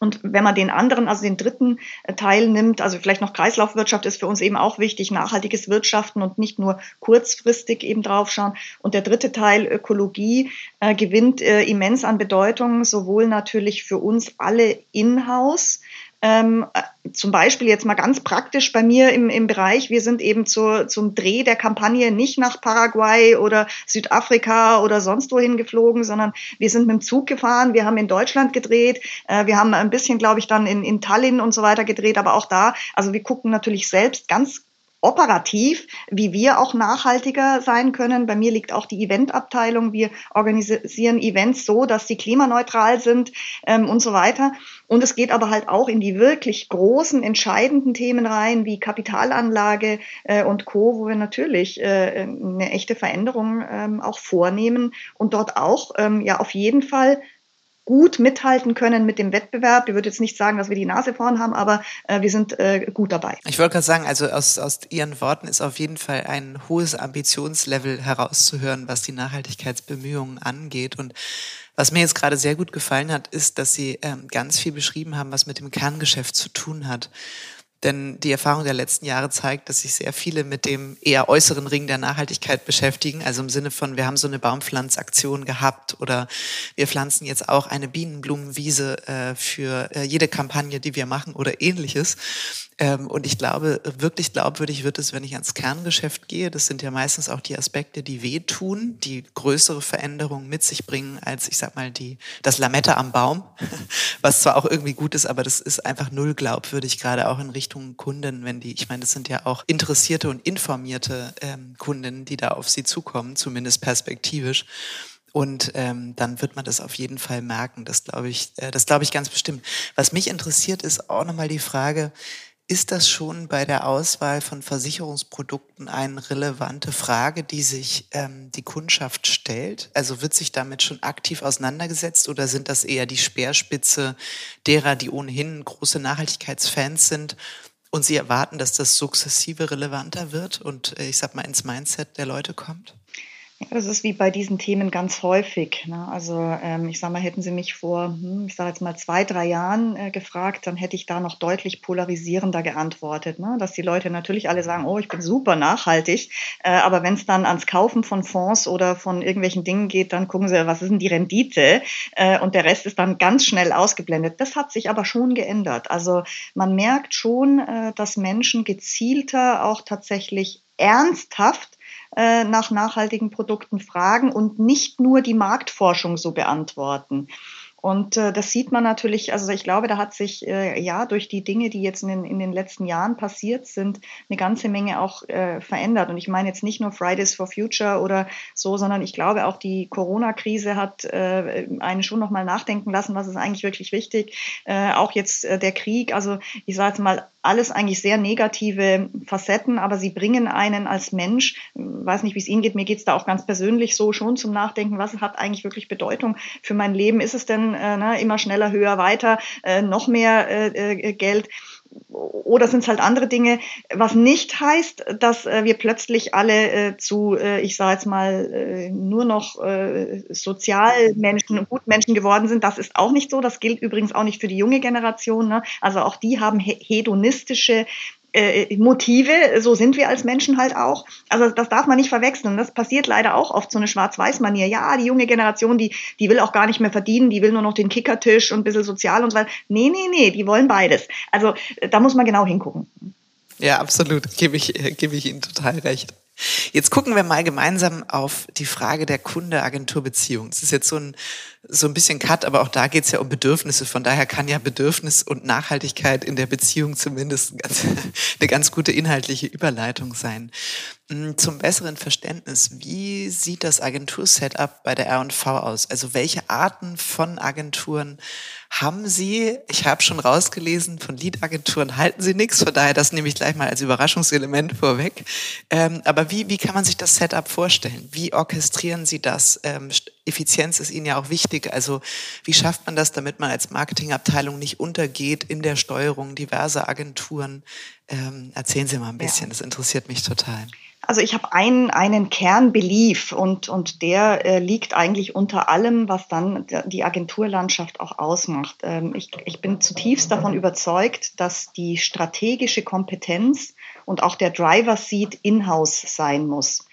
Und wenn man den anderen, also den dritten äh, Teil nimmt, also vielleicht noch Kreislaufwirtschaft ist für uns eben auch wichtig, nachhaltiges Wirtschaften und nicht nur kurzfristig eben draufschauen. Und der dritte Teil, Ökologie, äh, gewinnt äh, immens an Bedeutung, sowohl natürlich für uns alle in-house, ähm, zum Beispiel jetzt mal ganz praktisch bei mir im, im Bereich, wir sind eben zu, zum Dreh der Kampagne nicht nach Paraguay oder Südafrika oder sonst wohin geflogen, sondern wir sind mit dem Zug gefahren, wir haben in Deutschland gedreht, äh, wir haben ein bisschen, glaube ich, dann in, in Tallinn und so weiter gedreht, aber auch da, also wir gucken natürlich selbst ganz operativ, wie wir auch nachhaltiger sein können. Bei mir liegt auch die Eventabteilung. Wir organisieren Events so, dass sie klimaneutral sind ähm, und so weiter. Und es geht aber halt auch in die wirklich großen, entscheidenden Themen rein, wie Kapitalanlage äh, und Co., wo wir natürlich äh, eine echte Veränderung ähm, auch vornehmen und dort auch ähm, ja auf jeden Fall gut mithalten können mit dem Wettbewerb. Ich würde jetzt nicht sagen, dass wir die Nase vorn haben, aber äh, wir sind äh, gut dabei. Ich wollte gerade sagen, also aus, aus Ihren Worten ist auf jeden Fall ein hohes Ambitionslevel herauszuhören, was die Nachhaltigkeitsbemühungen angeht. Und was mir jetzt gerade sehr gut gefallen hat, ist, dass Sie ähm, ganz viel beschrieben haben, was mit dem Kerngeschäft zu tun hat. Denn die Erfahrung der letzten Jahre zeigt, dass sich sehr viele mit dem eher äußeren Ring der Nachhaltigkeit beschäftigen. Also im Sinne von, wir haben so eine Baumpflanzaktion gehabt oder wir pflanzen jetzt auch eine Bienenblumenwiese äh, für äh, jede Kampagne, die wir machen oder ähnliches. Ähm, und ich glaube, wirklich glaubwürdig wird es, wenn ich ans Kerngeschäft gehe. Das sind ja meistens auch die Aspekte, die wehtun, die größere Veränderungen mit sich bringen als, ich sag mal, die, das Lametta am Baum, was zwar auch irgendwie gut ist, aber das ist einfach null glaubwürdig, gerade auch in Richtung Kunden, wenn die, ich meine, das sind ja auch interessierte und informierte ähm, Kunden, die da auf sie zukommen, zumindest perspektivisch. Und ähm, dann wird man das auf jeden Fall merken. Das glaube ich, äh, das glaube ich ganz bestimmt. Was mich interessiert, ist auch nochmal die Frage, ist das schon bei der Auswahl von Versicherungsprodukten eine relevante Frage, die sich ähm, die Kundschaft stellt? Also wird sich damit schon aktiv auseinandergesetzt oder sind das eher die Speerspitze derer, die ohnehin große Nachhaltigkeitsfans sind und sie erwarten, dass das sukzessive relevanter wird und äh, ich sag mal ins Mindset der Leute kommt? Das ist wie bei diesen Themen ganz häufig. Ne? Also ähm, ich sage mal, hätten Sie mich vor, hm, ich sage jetzt mal zwei, drei Jahren äh, gefragt, dann hätte ich da noch deutlich polarisierender geantwortet. Ne? Dass die Leute natürlich alle sagen, oh, ich bin super nachhaltig, äh, aber wenn es dann ans Kaufen von Fonds oder von irgendwelchen Dingen geht, dann gucken Sie, was ist denn die Rendite? Äh, und der Rest ist dann ganz schnell ausgeblendet. Das hat sich aber schon geändert. Also man merkt schon, äh, dass Menschen gezielter auch tatsächlich ernsthaft äh, nach nachhaltigen Produkten fragen und nicht nur die Marktforschung so beantworten. Und äh, das sieht man natürlich, also ich glaube, da hat sich äh, ja durch die Dinge, die jetzt in den, in den letzten Jahren passiert sind, eine ganze Menge auch äh, verändert. Und ich meine jetzt nicht nur Fridays for Future oder so, sondern ich glaube auch die Corona-Krise hat äh, einen schon nochmal nachdenken lassen, was ist eigentlich wirklich wichtig. Äh, auch jetzt äh, der Krieg, also ich sage jetzt mal, alles eigentlich sehr negative Facetten, aber sie bringen einen als Mensch, weiß nicht, wie es Ihnen geht, mir geht es da auch ganz persönlich so schon zum Nachdenken, was hat eigentlich wirklich Bedeutung für mein Leben? Ist es denn äh, ne, immer schneller, höher, weiter, äh, noch mehr äh, äh Geld? oder sind es halt andere Dinge, was nicht heißt, dass äh, wir plötzlich alle äh, zu, äh, ich sage jetzt mal, äh, nur noch äh, Sozialmenschen und Gutmenschen geworden sind. Das ist auch nicht so. Das gilt übrigens auch nicht für die junge Generation. Ne? Also auch die haben hedonistische äh, Motive, so sind wir als Menschen halt auch. Also das darf man nicht verwechseln. Das passiert leider auch oft so eine Schwarz-Weiß-Manier. Ja, die junge Generation, die, die will auch gar nicht mehr verdienen, die will nur noch den Kickertisch und ein bisschen sozial und so weiter. Nee, nee, nee, die wollen beides. Also da muss man genau hingucken. Ja, absolut. Gebe ich, gebe ich Ihnen total recht. Jetzt gucken wir mal gemeinsam auf die Frage der Kunde-Agentur-Beziehung. Das ist jetzt so ein, so ein bisschen Cut, aber auch da geht es ja um Bedürfnisse. Von daher kann ja Bedürfnis und Nachhaltigkeit in der Beziehung zumindest eine ganz gute inhaltliche Überleitung sein. Mm, zum besseren Verständnis, wie sieht das Agentur-Setup bei der R&V aus? Also welche Arten von Agenturen haben Sie? Ich habe schon rausgelesen, von Lead-Agenturen halten Sie nichts, von daher das nehme ich gleich mal als Überraschungselement vorweg. Ähm, aber wie, wie kann man sich das Setup vorstellen? Wie orchestrieren Sie das? Ähm, Effizienz ist Ihnen ja auch wichtig. Also wie schafft man das, damit man als Marketingabteilung nicht untergeht in der Steuerung diverser Agenturen? Ähm, erzählen Sie mal ein bisschen, ja. das interessiert mich total. Also ich habe einen, einen Kernbelief und, und der äh, liegt eigentlich unter allem, was dann die Agenturlandschaft auch ausmacht. Ähm, ich, ich bin zutiefst davon überzeugt, dass die strategische Kompetenz und auch der Driver Seat in-house sein muss.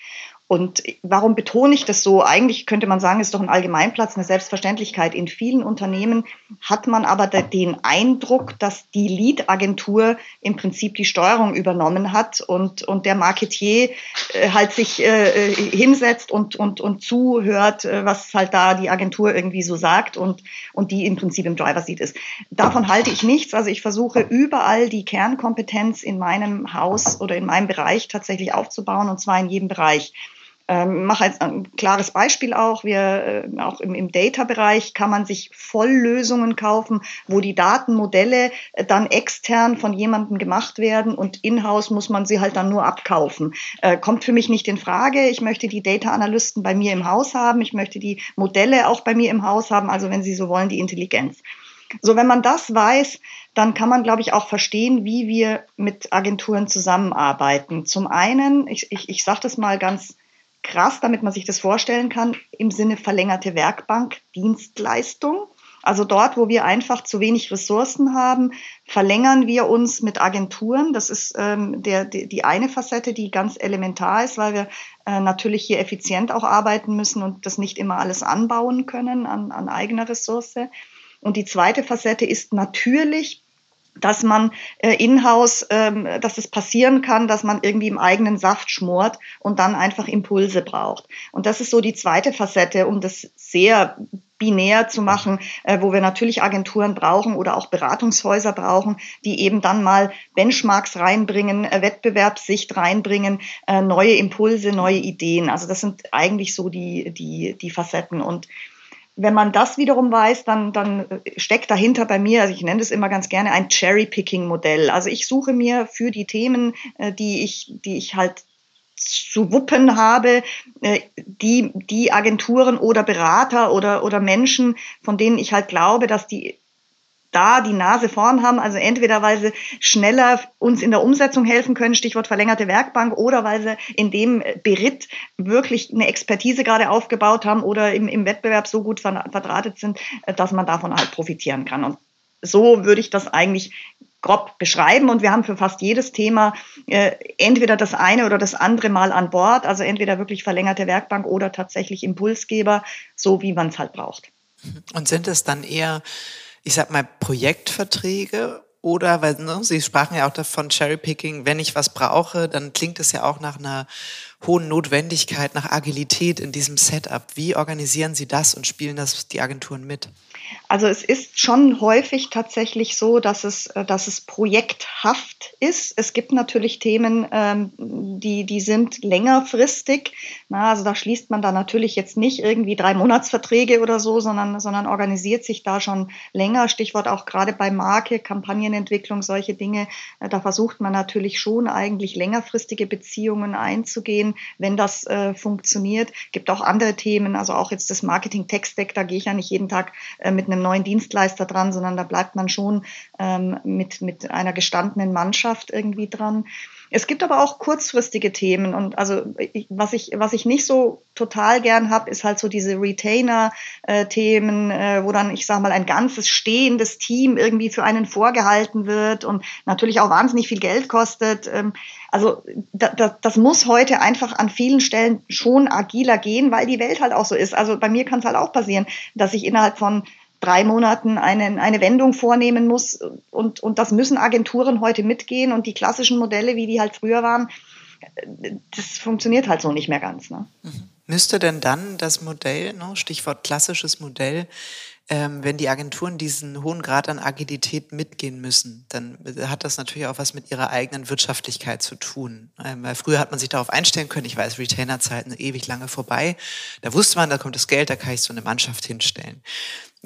Und warum betone ich das so? Eigentlich könnte man sagen, es ist doch ein Allgemeinplatz, eine Selbstverständlichkeit. In vielen Unternehmen hat man aber den Eindruck, dass die Lead-Agentur im Prinzip die Steuerung übernommen hat und, und der Marketier äh, halt sich äh, hinsetzt und, und, und zuhört, äh, was halt da die Agentur irgendwie so sagt und, und die im Prinzip im Driver Seat ist. Davon halte ich nichts. Also ich versuche überall die Kernkompetenz in meinem Haus oder in meinem Bereich tatsächlich aufzubauen und zwar in jedem Bereich. Ähm, mache jetzt ein klares Beispiel auch. Wir, äh, auch im, im Data-Bereich kann man sich Volllösungen kaufen, wo die Datenmodelle äh, dann extern von jemandem gemacht werden und in-house muss man sie halt dann nur abkaufen. Äh, kommt für mich nicht in Frage. Ich möchte die Data-Analysten bei mir im Haus haben. Ich möchte die Modelle auch bei mir im Haus haben. Also wenn Sie so wollen, die Intelligenz. So, wenn man das weiß, dann kann man, glaube ich, auch verstehen, wie wir mit Agenturen zusammenarbeiten. Zum einen, ich, ich, ich sage das mal ganz krass, damit man sich das vorstellen kann, im Sinne verlängerte Werkbank, Dienstleistung. Also dort, wo wir einfach zu wenig Ressourcen haben, verlängern wir uns mit Agenturen. Das ist ähm, der, die, die eine Facette, die ganz elementar ist, weil wir äh, natürlich hier effizient auch arbeiten müssen und das nicht immer alles anbauen können an, an eigener Ressource. Und die zweite Facette ist natürlich dass man äh, in-house, ähm, dass es passieren kann, dass man irgendwie im eigenen Saft schmort und dann einfach Impulse braucht. Und das ist so die zweite Facette, um das sehr binär zu machen, äh, wo wir natürlich Agenturen brauchen oder auch Beratungshäuser brauchen, die eben dann mal Benchmarks reinbringen, äh, Wettbewerbssicht reinbringen, äh, neue Impulse, neue Ideen. Also das sind eigentlich so die, die, die Facetten. Und wenn man das wiederum weiß, dann, dann steckt dahinter bei mir, also ich nenne das immer ganz gerne ein Cherry-Picking-Modell. Also ich suche mir für die Themen, äh, die ich, die ich halt zu wuppen habe, äh, die, die Agenturen oder Berater oder, oder Menschen, von denen ich halt glaube, dass die da die Nase vorn haben, also entweder weil sie schneller uns in der Umsetzung helfen können, Stichwort verlängerte Werkbank, oder weil sie in dem Beritt wirklich eine Expertise gerade aufgebaut haben oder im, im Wettbewerb so gut verdrahtet sind, äh, dass man davon halt profitieren kann. Und so würde ich das eigentlich grob beschreiben und wir haben für fast jedes Thema äh, entweder das eine oder das andere mal an Bord, also entweder wirklich verlängerte Werkbank oder tatsächlich Impulsgeber, so wie man es halt braucht. Und sind es dann eher, ich sag mal, Projektverträge oder, weil ne, Sie sprachen ja auch davon Cherrypicking, wenn ich was brauche, dann klingt es ja auch nach einer hohen Notwendigkeit, nach Agilität in diesem Setup. Wie organisieren Sie das und spielen das die Agenturen mit? Also es ist schon häufig tatsächlich so, dass es, äh, dass es projekthaft ist. Es gibt natürlich Themen, ähm, die, die sind längerfristig. Also da schließt man da natürlich jetzt nicht irgendwie drei Monatsverträge oder so, sondern, sondern organisiert sich da schon länger. Stichwort auch gerade bei Marke, Kampagnenentwicklung, solche Dinge. Äh, da versucht man natürlich schon eigentlich längerfristige Beziehungen einzugehen, wenn das äh, funktioniert. Gibt auch andere Themen, also auch jetzt das Marketing-Text-Deck, da gehe ich ja nicht jeden Tag äh, mit einem neuen Dienstleister dran, sondern da bleibt man schon ähm, mit, mit einer gestandenen Mannschaft irgendwie dran. Es gibt aber auch kurzfristige Themen und also ich, was ich was ich nicht so total gern habe, ist halt so diese Retainer-Themen, äh, wo dann ich sage mal ein ganzes stehendes Team irgendwie für einen vorgehalten wird und natürlich auch wahnsinnig viel Geld kostet. Ähm, also da, da, das muss heute einfach an vielen Stellen schon agiler gehen, weil die Welt halt auch so ist. Also bei mir kann es halt auch passieren, dass ich innerhalb von drei Monaten eine, eine Wendung vornehmen muss. Und, und das müssen Agenturen heute mitgehen. Und die klassischen Modelle, wie die halt früher waren, das funktioniert halt so nicht mehr ganz. Ne? Mhm. Müsste denn dann das Modell, ne, Stichwort klassisches Modell, ähm, wenn die Agenturen diesen hohen Grad an Agilität mitgehen müssen, dann hat das natürlich auch was mit ihrer eigenen Wirtschaftlichkeit zu tun. Ähm, weil früher hat man sich darauf einstellen können, ich weiß, Retainer-Zeiten ewig lange vorbei. Da wusste man, da kommt das Geld, da kann ich so eine Mannschaft hinstellen.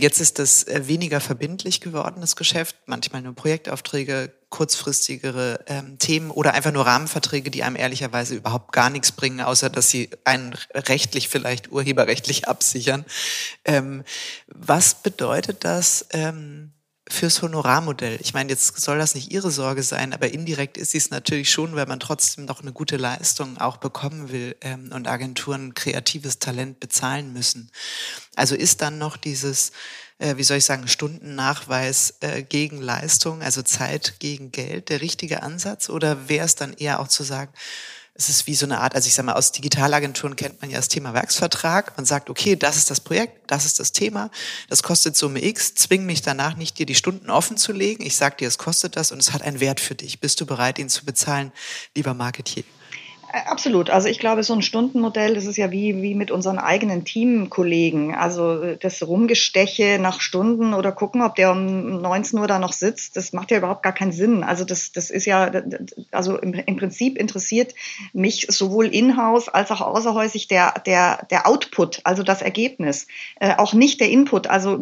Jetzt ist das äh, weniger verbindlich geworden, das Geschäft. Manchmal nur Projektaufträge, kurzfristigere ähm, Themen oder einfach nur Rahmenverträge, die einem ehrlicherweise überhaupt gar nichts bringen, außer dass sie einen rechtlich vielleicht urheberrechtlich absichern. Ähm, was bedeutet das? Ähm, fürs Honorarmodell. Ich meine, jetzt soll das nicht Ihre Sorge sein, aber indirekt ist es natürlich schon, weil man trotzdem noch eine gute Leistung auch bekommen will ähm, und Agenturen kreatives Talent bezahlen müssen. Also ist dann noch dieses, äh, wie soll ich sagen, Stundennachweis äh, gegen Leistung, also Zeit gegen Geld, der richtige Ansatz? Oder wäre es dann eher auch zu sagen, es ist wie so eine Art, also ich sage mal, aus Digitalagenturen kennt man ja das Thema Werksvertrag. Man sagt, okay, das ist das Projekt, das ist das Thema, das kostet Summe X, zwing mich danach nicht, dir die Stunden offen zu legen. Ich sag dir, es kostet das und es hat einen Wert für dich. Bist du bereit, ihn zu bezahlen, lieber Marketier? Absolut. Also ich glaube, so ein Stundenmodell, das ist ja wie, wie mit unseren eigenen Teamkollegen. Also äh, das Rumgesteche nach Stunden oder gucken, ob der um 19 Uhr da noch sitzt, das macht ja überhaupt gar keinen Sinn. Also das, das ist ja, also im, im Prinzip interessiert mich sowohl in-house als auch außerhäusig der, der, der Output, also das Ergebnis, äh, auch nicht der Input. Also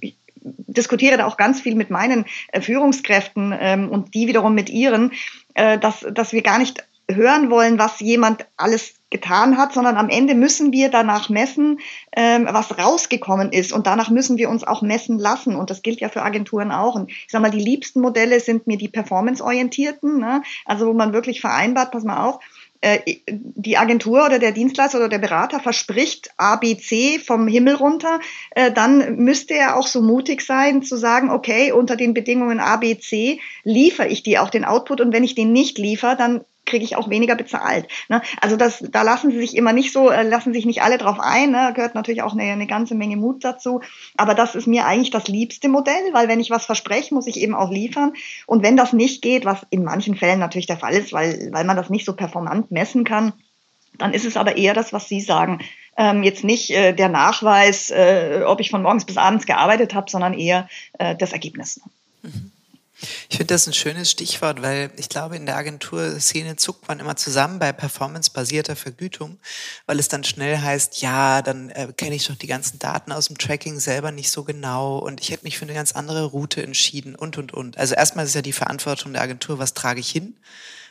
ich diskutiere da auch ganz viel mit meinen äh, Führungskräften ähm, und die wiederum mit ihren, äh, dass, dass wir gar nicht hören wollen, was jemand alles getan hat, sondern am Ende müssen wir danach messen, ähm, was rausgekommen ist. Und danach müssen wir uns auch messen lassen. Und das gilt ja für Agenturen auch. Und ich sage mal, die liebsten Modelle sind mir die performance-orientierten, ne? also wo man wirklich vereinbart, pass mal auf, äh, die Agentur oder der Dienstleister oder der Berater verspricht ABC vom Himmel runter, äh, dann müsste er auch so mutig sein zu sagen, okay, unter den Bedingungen ABC liefere ich dir auch den Output und wenn ich den nicht liefere, dann kriege ich auch weniger bezahlt. Ne? Also das, da lassen sie sich immer nicht so, äh, lassen sich nicht alle drauf ein. Ne? Gehört natürlich auch eine, eine ganze Menge Mut dazu. Aber das ist mir eigentlich das liebste Modell, weil wenn ich was verspreche, muss ich eben auch liefern. Und wenn das nicht geht, was in manchen Fällen natürlich der Fall ist, weil, weil man das nicht so performant messen kann, dann ist es aber eher das, was Sie sagen. Ähm, jetzt nicht äh, der Nachweis, äh, ob ich von morgens bis abends gearbeitet habe, sondern eher äh, das Ergebnis. Ich finde das ein schönes Stichwort, weil ich glaube, in der Agenturszene zuckt man immer zusammen bei performancebasierter Vergütung, weil es dann schnell heißt, ja, dann äh, kenne ich doch die ganzen Daten aus dem Tracking selber nicht so genau und ich hätte mich für eine ganz andere Route entschieden und, und, und. Also erstmal ist ja die Verantwortung der Agentur, was trage ich hin?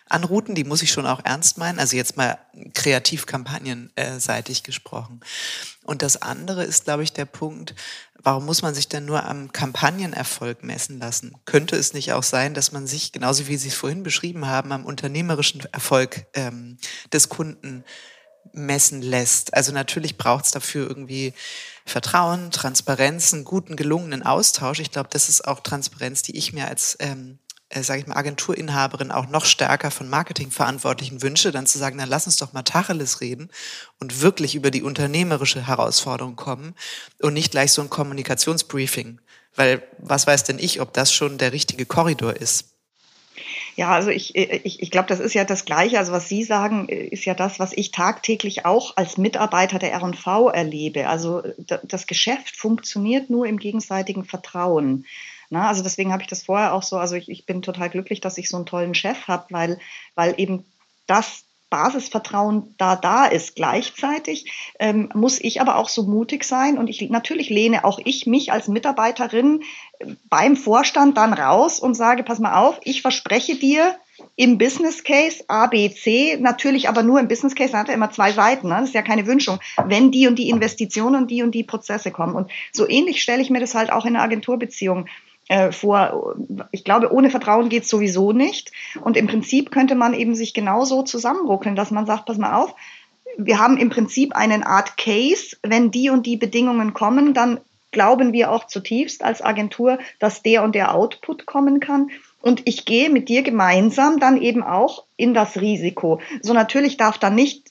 An Routen, die muss ich schon auch ernst meinen, also jetzt mal kreativ kampagnenseitig gesprochen. Und das andere ist, glaube ich, der Punkt, warum muss man sich denn nur am Kampagnenerfolg messen lassen? Könnte es nicht auch sein, dass man sich, genauso wie Sie es vorhin beschrieben haben, am unternehmerischen Erfolg ähm, des Kunden messen lässt? Also natürlich braucht es dafür irgendwie Vertrauen, Transparenz, einen guten, gelungenen Austausch. Ich glaube, das ist auch Transparenz, die ich mir als ähm, äh, sage ich mal, Agenturinhaberin auch noch stärker von Marketingverantwortlichen wünsche, dann zu sagen, dann lass uns doch mal Tacheles reden und wirklich über die unternehmerische Herausforderung kommen und nicht gleich so ein Kommunikationsbriefing. Weil was weiß denn ich, ob das schon der richtige Korridor ist? Ja, also ich, ich, ich glaube, das ist ja das Gleiche. Also was Sie sagen, ist ja das, was ich tagtäglich auch als Mitarbeiter der R&V erlebe. Also das Geschäft funktioniert nur im gegenseitigen Vertrauen. Na, also deswegen habe ich das vorher auch so, also ich, ich bin total glücklich, dass ich so einen tollen Chef habe, weil, weil eben das Basisvertrauen da da ist. Gleichzeitig ähm, muss ich aber auch so mutig sein und ich natürlich lehne auch ich mich als Mitarbeiterin beim Vorstand dann raus und sage, pass mal auf, ich verspreche dir im Business Case A, B, C, natürlich aber nur im Business Case, da hat er immer zwei Seiten, ne? das ist ja keine Wünschung, wenn die und die Investitionen und die und die Prozesse kommen. Und so ähnlich stelle ich mir das halt auch in einer Agenturbeziehung äh, vor. Ich glaube, ohne Vertrauen geht es sowieso nicht. Und im Prinzip könnte man eben sich genauso zusammenruckeln, dass man sagt, pass mal auf, wir haben im Prinzip eine Art Case, wenn die und die Bedingungen kommen, dann glauben wir auch zutiefst als Agentur, dass der und der Output kommen kann. Und ich gehe mit dir gemeinsam dann eben auch in das Risiko. So natürlich darf dann nicht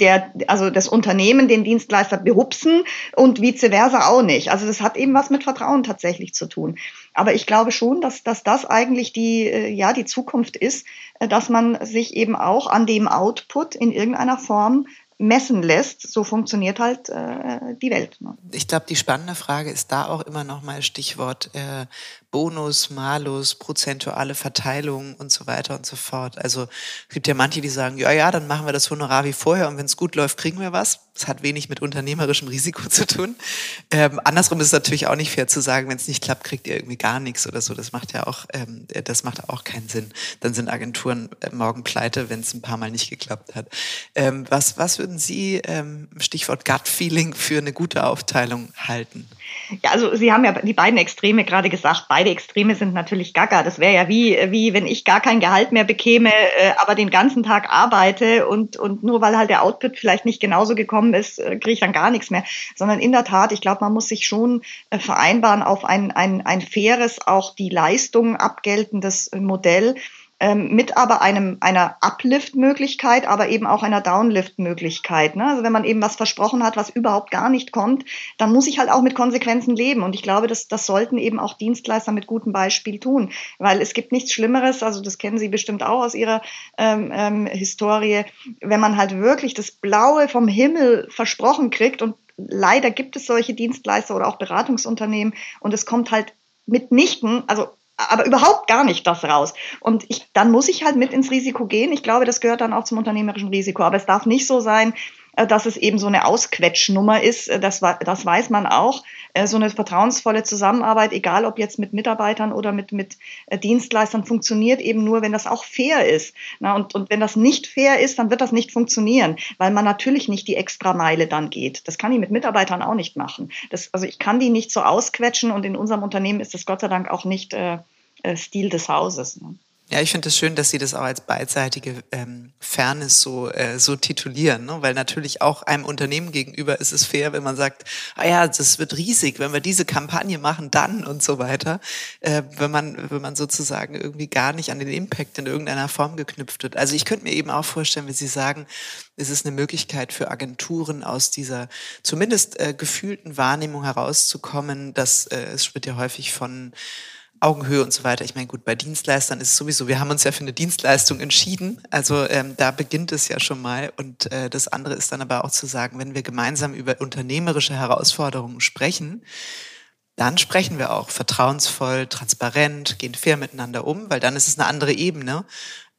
der, also das Unternehmen den Dienstleister behupsen und vice versa auch nicht. Also das hat eben was mit Vertrauen tatsächlich zu tun. Aber ich glaube schon, dass, dass das eigentlich die, äh, ja, die Zukunft ist, äh, dass man sich eben auch an dem Output in irgendeiner Form messen lässt, so funktioniert halt äh, die Welt. Ne? Ich glaube, die spannende Frage ist da auch immer noch mal Stichwort äh, Bonus, Malus, prozentuale Verteilung und so weiter und so fort. Also es gibt ja manche, die sagen, ja, ja, dann machen wir das Honorar wie vorher und wenn es gut läuft, kriegen wir was. Das hat wenig mit unternehmerischem Risiko zu tun. Ähm, andersrum ist es natürlich auch nicht fair zu sagen, wenn es nicht klappt, kriegt ihr irgendwie gar nichts oder so. Das macht ja auch, ähm, das macht auch keinen Sinn. Dann sind Agenturen äh, morgen pleite, wenn es ein paar Mal nicht geklappt hat. Ähm, was, was würden Sie, ähm, Stichwort Gut Feeling, für eine gute Aufteilung halten? Ja, also Sie haben ja die beiden Extreme gerade gesagt. Beide Extreme sind natürlich gaga. Das wäre ja wie, wie wenn ich gar kein Gehalt mehr bekäme, äh, aber den ganzen Tag arbeite und, und nur weil halt der Output vielleicht nicht genauso gekommen ist, äh, kriege ich dann gar nichts mehr. Sondern in der Tat, ich glaube, man muss sich schon äh, vereinbaren auf ein, ein, ein faires, auch die Leistung abgeltendes Modell ähm, mit aber einem, einer Uplift-Möglichkeit, aber eben auch einer Downlift-Möglichkeit. Ne? Also wenn man eben was versprochen hat, was überhaupt gar nicht kommt, dann muss ich halt auch mit Konsequenzen leben. Und ich glaube, das, das sollten eben auch Dienstleister mit gutem Beispiel tun, weil es gibt nichts Schlimmeres, also das kennen Sie bestimmt auch aus Ihrer ähm, ähm, Historie, wenn man halt wirklich das Blaue vom Himmel versprochen kriegt und leider gibt es solche Dienstleister oder auch Beratungsunternehmen und es kommt halt mitnichten, also aber überhaupt gar nicht das raus. Und ich, dann muss ich halt mit ins Risiko gehen. Ich glaube, das gehört dann auch zum unternehmerischen Risiko. Aber es darf nicht so sein, dass es eben so eine Ausquetschnummer ist. Äh, das, das weiß man auch. Äh, so eine vertrauensvolle Zusammenarbeit, egal ob jetzt mit Mitarbeitern oder mit, mit Dienstleistern, funktioniert eben nur, wenn das auch fair ist. und, und wenn das nicht fair ist, dann wird das nicht funktionieren, weil man natürlich nicht die Extrameile dann geht. Das kann ich mit Mitarbeitern auch nicht machen. Das, also ich kann die nicht so ausquetschen und in unserem Unternehmen ist das Gott sei Dank auch nicht äh, Stil des Hauses. Ne? Ja, ich finde es das schön, dass Sie das auch als beidseitige ähm, Fairness so, äh, so titulieren, ne? weil natürlich auch einem Unternehmen gegenüber ist es fair, wenn man sagt, ah ja, das wird riesig, wenn wir diese Kampagne machen, dann und so weiter, äh, wenn man wenn man sozusagen irgendwie gar nicht an den Impact in irgendeiner Form geknüpft wird. Also ich könnte mir eben auch vorstellen, wenn Sie sagen, es ist eine Möglichkeit für Agenturen aus dieser zumindest äh, gefühlten Wahrnehmung herauszukommen, dass äh, es wird ja häufig von Augenhöhe und so weiter. Ich meine, gut, bei Dienstleistern ist es sowieso, wir haben uns ja für eine Dienstleistung entschieden. Also ähm, da beginnt es ja schon mal. Und äh, das andere ist dann aber auch zu sagen, wenn wir gemeinsam über unternehmerische Herausforderungen sprechen, dann sprechen wir auch vertrauensvoll, transparent, gehen fair miteinander um, weil dann ist es eine andere Ebene,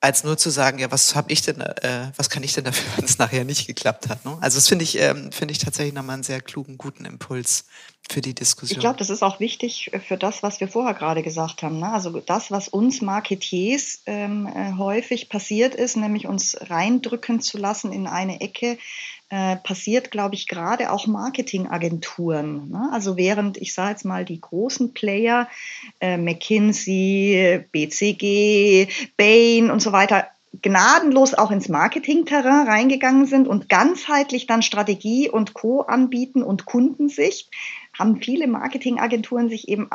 als nur zu sagen, ja, was habe ich denn, äh, was kann ich denn dafür, wenn es nachher nicht geklappt hat. Ne? Also das finde ich, ähm, finde ich tatsächlich nochmal einen sehr klugen, guten Impuls für die Diskussion. Ich glaube, das ist auch wichtig für das, was wir vorher gerade gesagt haben. Ne? Also das, was uns Marketiers ähm, äh, häufig passiert ist, nämlich uns reindrücken zu lassen in eine Ecke, äh, passiert, glaube ich, gerade auch Marketingagenturen. Ne? Also während, ich sage jetzt mal, die großen Player, äh, McKinsey, BCG, Bain und so weiter, gnadenlos auch ins Marketingterrain reingegangen sind und ganzheitlich dann Strategie und Co. anbieten und Kundensicht, haben viele Marketingagenturen sich eben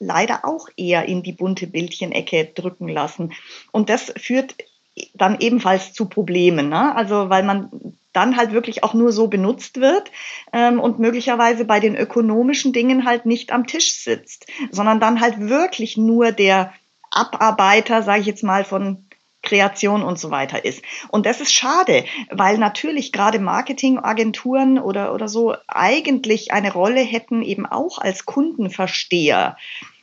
leider auch eher in die bunte Bildchenecke drücken lassen. Und das führt dann ebenfalls zu Problemen. Ne? Also weil man dann halt wirklich auch nur so benutzt wird ähm, und möglicherweise bei den ökonomischen Dingen halt nicht am Tisch sitzt, sondern dann halt wirklich nur der Abarbeiter, sage ich jetzt mal, von Kreation und so weiter ist. Und das ist schade, weil natürlich gerade Marketingagenturen oder, oder so eigentlich eine Rolle hätten, eben auch als Kundenversteher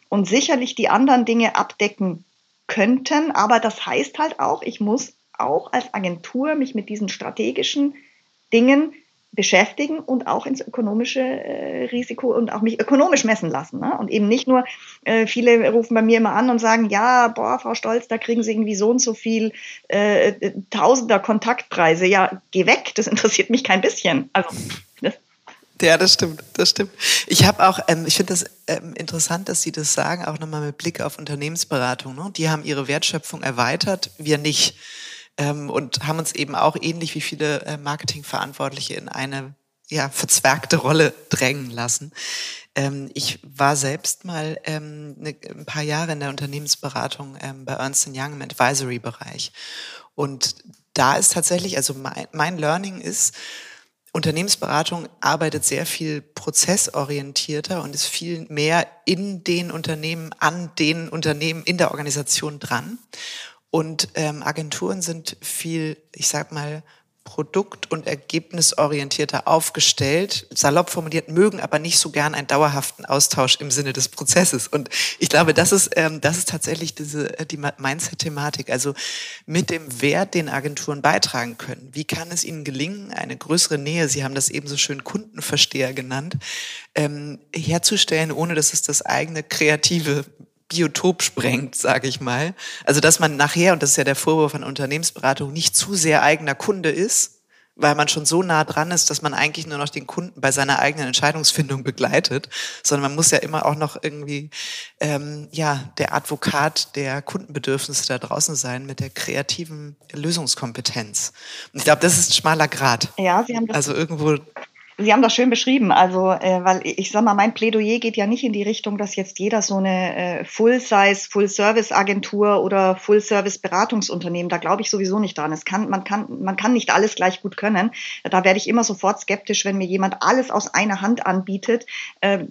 und sicherlich die anderen Dinge abdecken könnten. Aber das heißt halt auch, ich muss auch als Agentur mich mit diesen strategischen Dingen beschäftigen und auch ins ökonomische äh, Risiko und auch mich ökonomisch messen lassen. Ne? Und eben nicht nur, äh, viele rufen bei mir immer an und sagen, ja, boah, Frau Stolz, da kriegen Sie irgendwie so und so viel äh, Tausender Kontaktpreise. Ja, geh weg, das interessiert mich kein bisschen. Also das ja, das stimmt, das stimmt. Ich habe auch, ähm, ich finde das ähm, interessant, dass Sie das sagen, auch nochmal mit Blick auf Unternehmensberatung. Ne? Die haben ihre Wertschöpfung erweitert, wir nicht ähm, und haben uns eben auch ähnlich wie viele äh, Marketingverantwortliche in eine ja, verzwergte Rolle drängen lassen. Ähm, ich war selbst mal ähm, ne, ein paar Jahre in der Unternehmensberatung ähm, bei Ernst Young im Advisory-Bereich. Und da ist tatsächlich, also mein, mein Learning ist, Unternehmensberatung arbeitet sehr viel prozessorientierter und ist viel mehr in den Unternehmen, an den Unternehmen, in der Organisation dran. Und ähm, Agenturen sind viel, ich sag mal, produkt- und ergebnisorientierter aufgestellt, salopp formuliert, mögen aber nicht so gern einen dauerhaften Austausch im Sinne des Prozesses. Und ich glaube, das ist, ähm, das ist tatsächlich diese, äh, die Mindset-Thematik. Also mit dem Wert, den Agenturen beitragen können. Wie kann es ihnen gelingen, eine größere Nähe, Sie haben das eben so schön Kundenversteher genannt, ähm, herzustellen, ohne dass es das eigene kreative Biotop sprengt, sage ich mal. Also dass man nachher, und das ist ja der Vorwurf an Unternehmensberatung, nicht zu sehr eigener Kunde ist, weil man schon so nah dran ist, dass man eigentlich nur noch den Kunden bei seiner eigenen Entscheidungsfindung begleitet, sondern man muss ja immer auch noch irgendwie ähm, ja der Advokat der Kundenbedürfnisse da draußen sein mit der kreativen Lösungskompetenz. Und ich glaube, das ist ein schmaler Grad. Ja, Sie haben das also irgendwo Sie haben das schön beschrieben. Also, äh, weil ich sag mal, mein Plädoyer geht ja nicht in die Richtung, dass jetzt jeder so eine äh, Full-Size, Full-Service-Agentur oder Full-Service-Beratungsunternehmen, da glaube ich sowieso nicht dran. Es kann, man kann, man kann nicht alles gleich gut können. Da werde ich immer sofort skeptisch, wenn mir jemand alles aus einer Hand anbietet. Äh,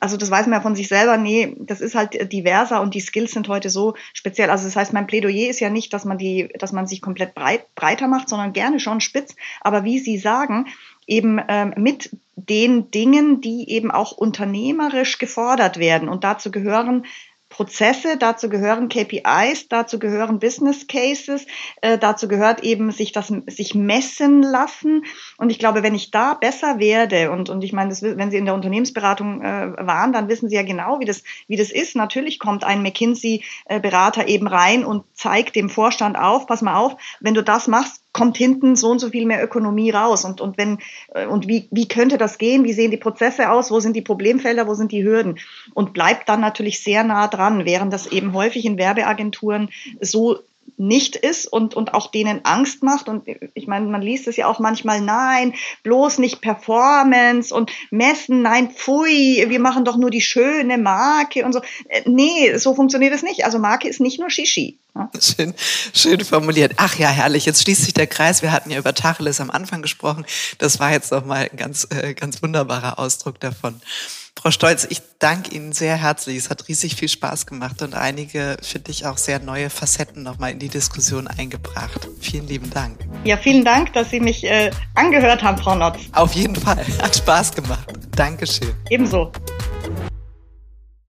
also, das weiß man ja von sich selber. Nee, das ist halt diverser und die Skills sind heute so speziell. Also, das heißt, mein Plädoyer ist ja nicht, dass man die, dass man sich komplett breit, breiter macht, sondern gerne schon spitz. Aber wie Sie sagen, eben ähm, mit den Dingen, die eben auch unternehmerisch gefordert werden. Und dazu gehören Prozesse, dazu gehören KPIs, dazu gehören Business Cases, äh, dazu gehört eben sich das sich messen lassen. Und ich glaube, wenn ich da besser werde und und ich meine, das, wenn Sie in der Unternehmensberatung äh, waren, dann wissen Sie ja genau, wie das wie das ist. Natürlich kommt ein McKinsey Berater eben rein und zeigt dem Vorstand auf, pass mal auf, wenn du das machst, kommt hinten so und so viel mehr Ökonomie raus und und wenn äh, und wie wie könnte das gehen? Wie sehen die Prozesse aus? Wo sind die Problemfelder? Wo sind die Hürden? Und bleibt dann natürlich sehr nah dran, während das eben häufig in Werbeagenturen so nicht ist und, und auch denen Angst macht. Und ich meine, man liest es ja auch manchmal, nein, bloß nicht Performance und Messen, nein, pfui, wir machen doch nur die schöne Marke und so. Äh, nee, so funktioniert es nicht. Also Marke ist nicht nur Shishi. Ja. Schön, schön formuliert. Ach ja, herrlich. Jetzt schließt sich der Kreis. Wir hatten ja über Tacheles am Anfang gesprochen. Das war jetzt nochmal ein ganz, äh, ganz wunderbarer Ausdruck davon. Frau Stolz, ich danke Ihnen sehr herzlich. Es hat riesig viel Spaß gemacht und einige, finde ich, auch sehr neue Facetten nochmal in die Diskussion eingebracht. Vielen lieben Dank. Ja, vielen Dank, dass Sie mich äh, angehört haben, Frau Notz. Auf jeden Fall. Hat Spaß gemacht. Dankeschön. Ebenso.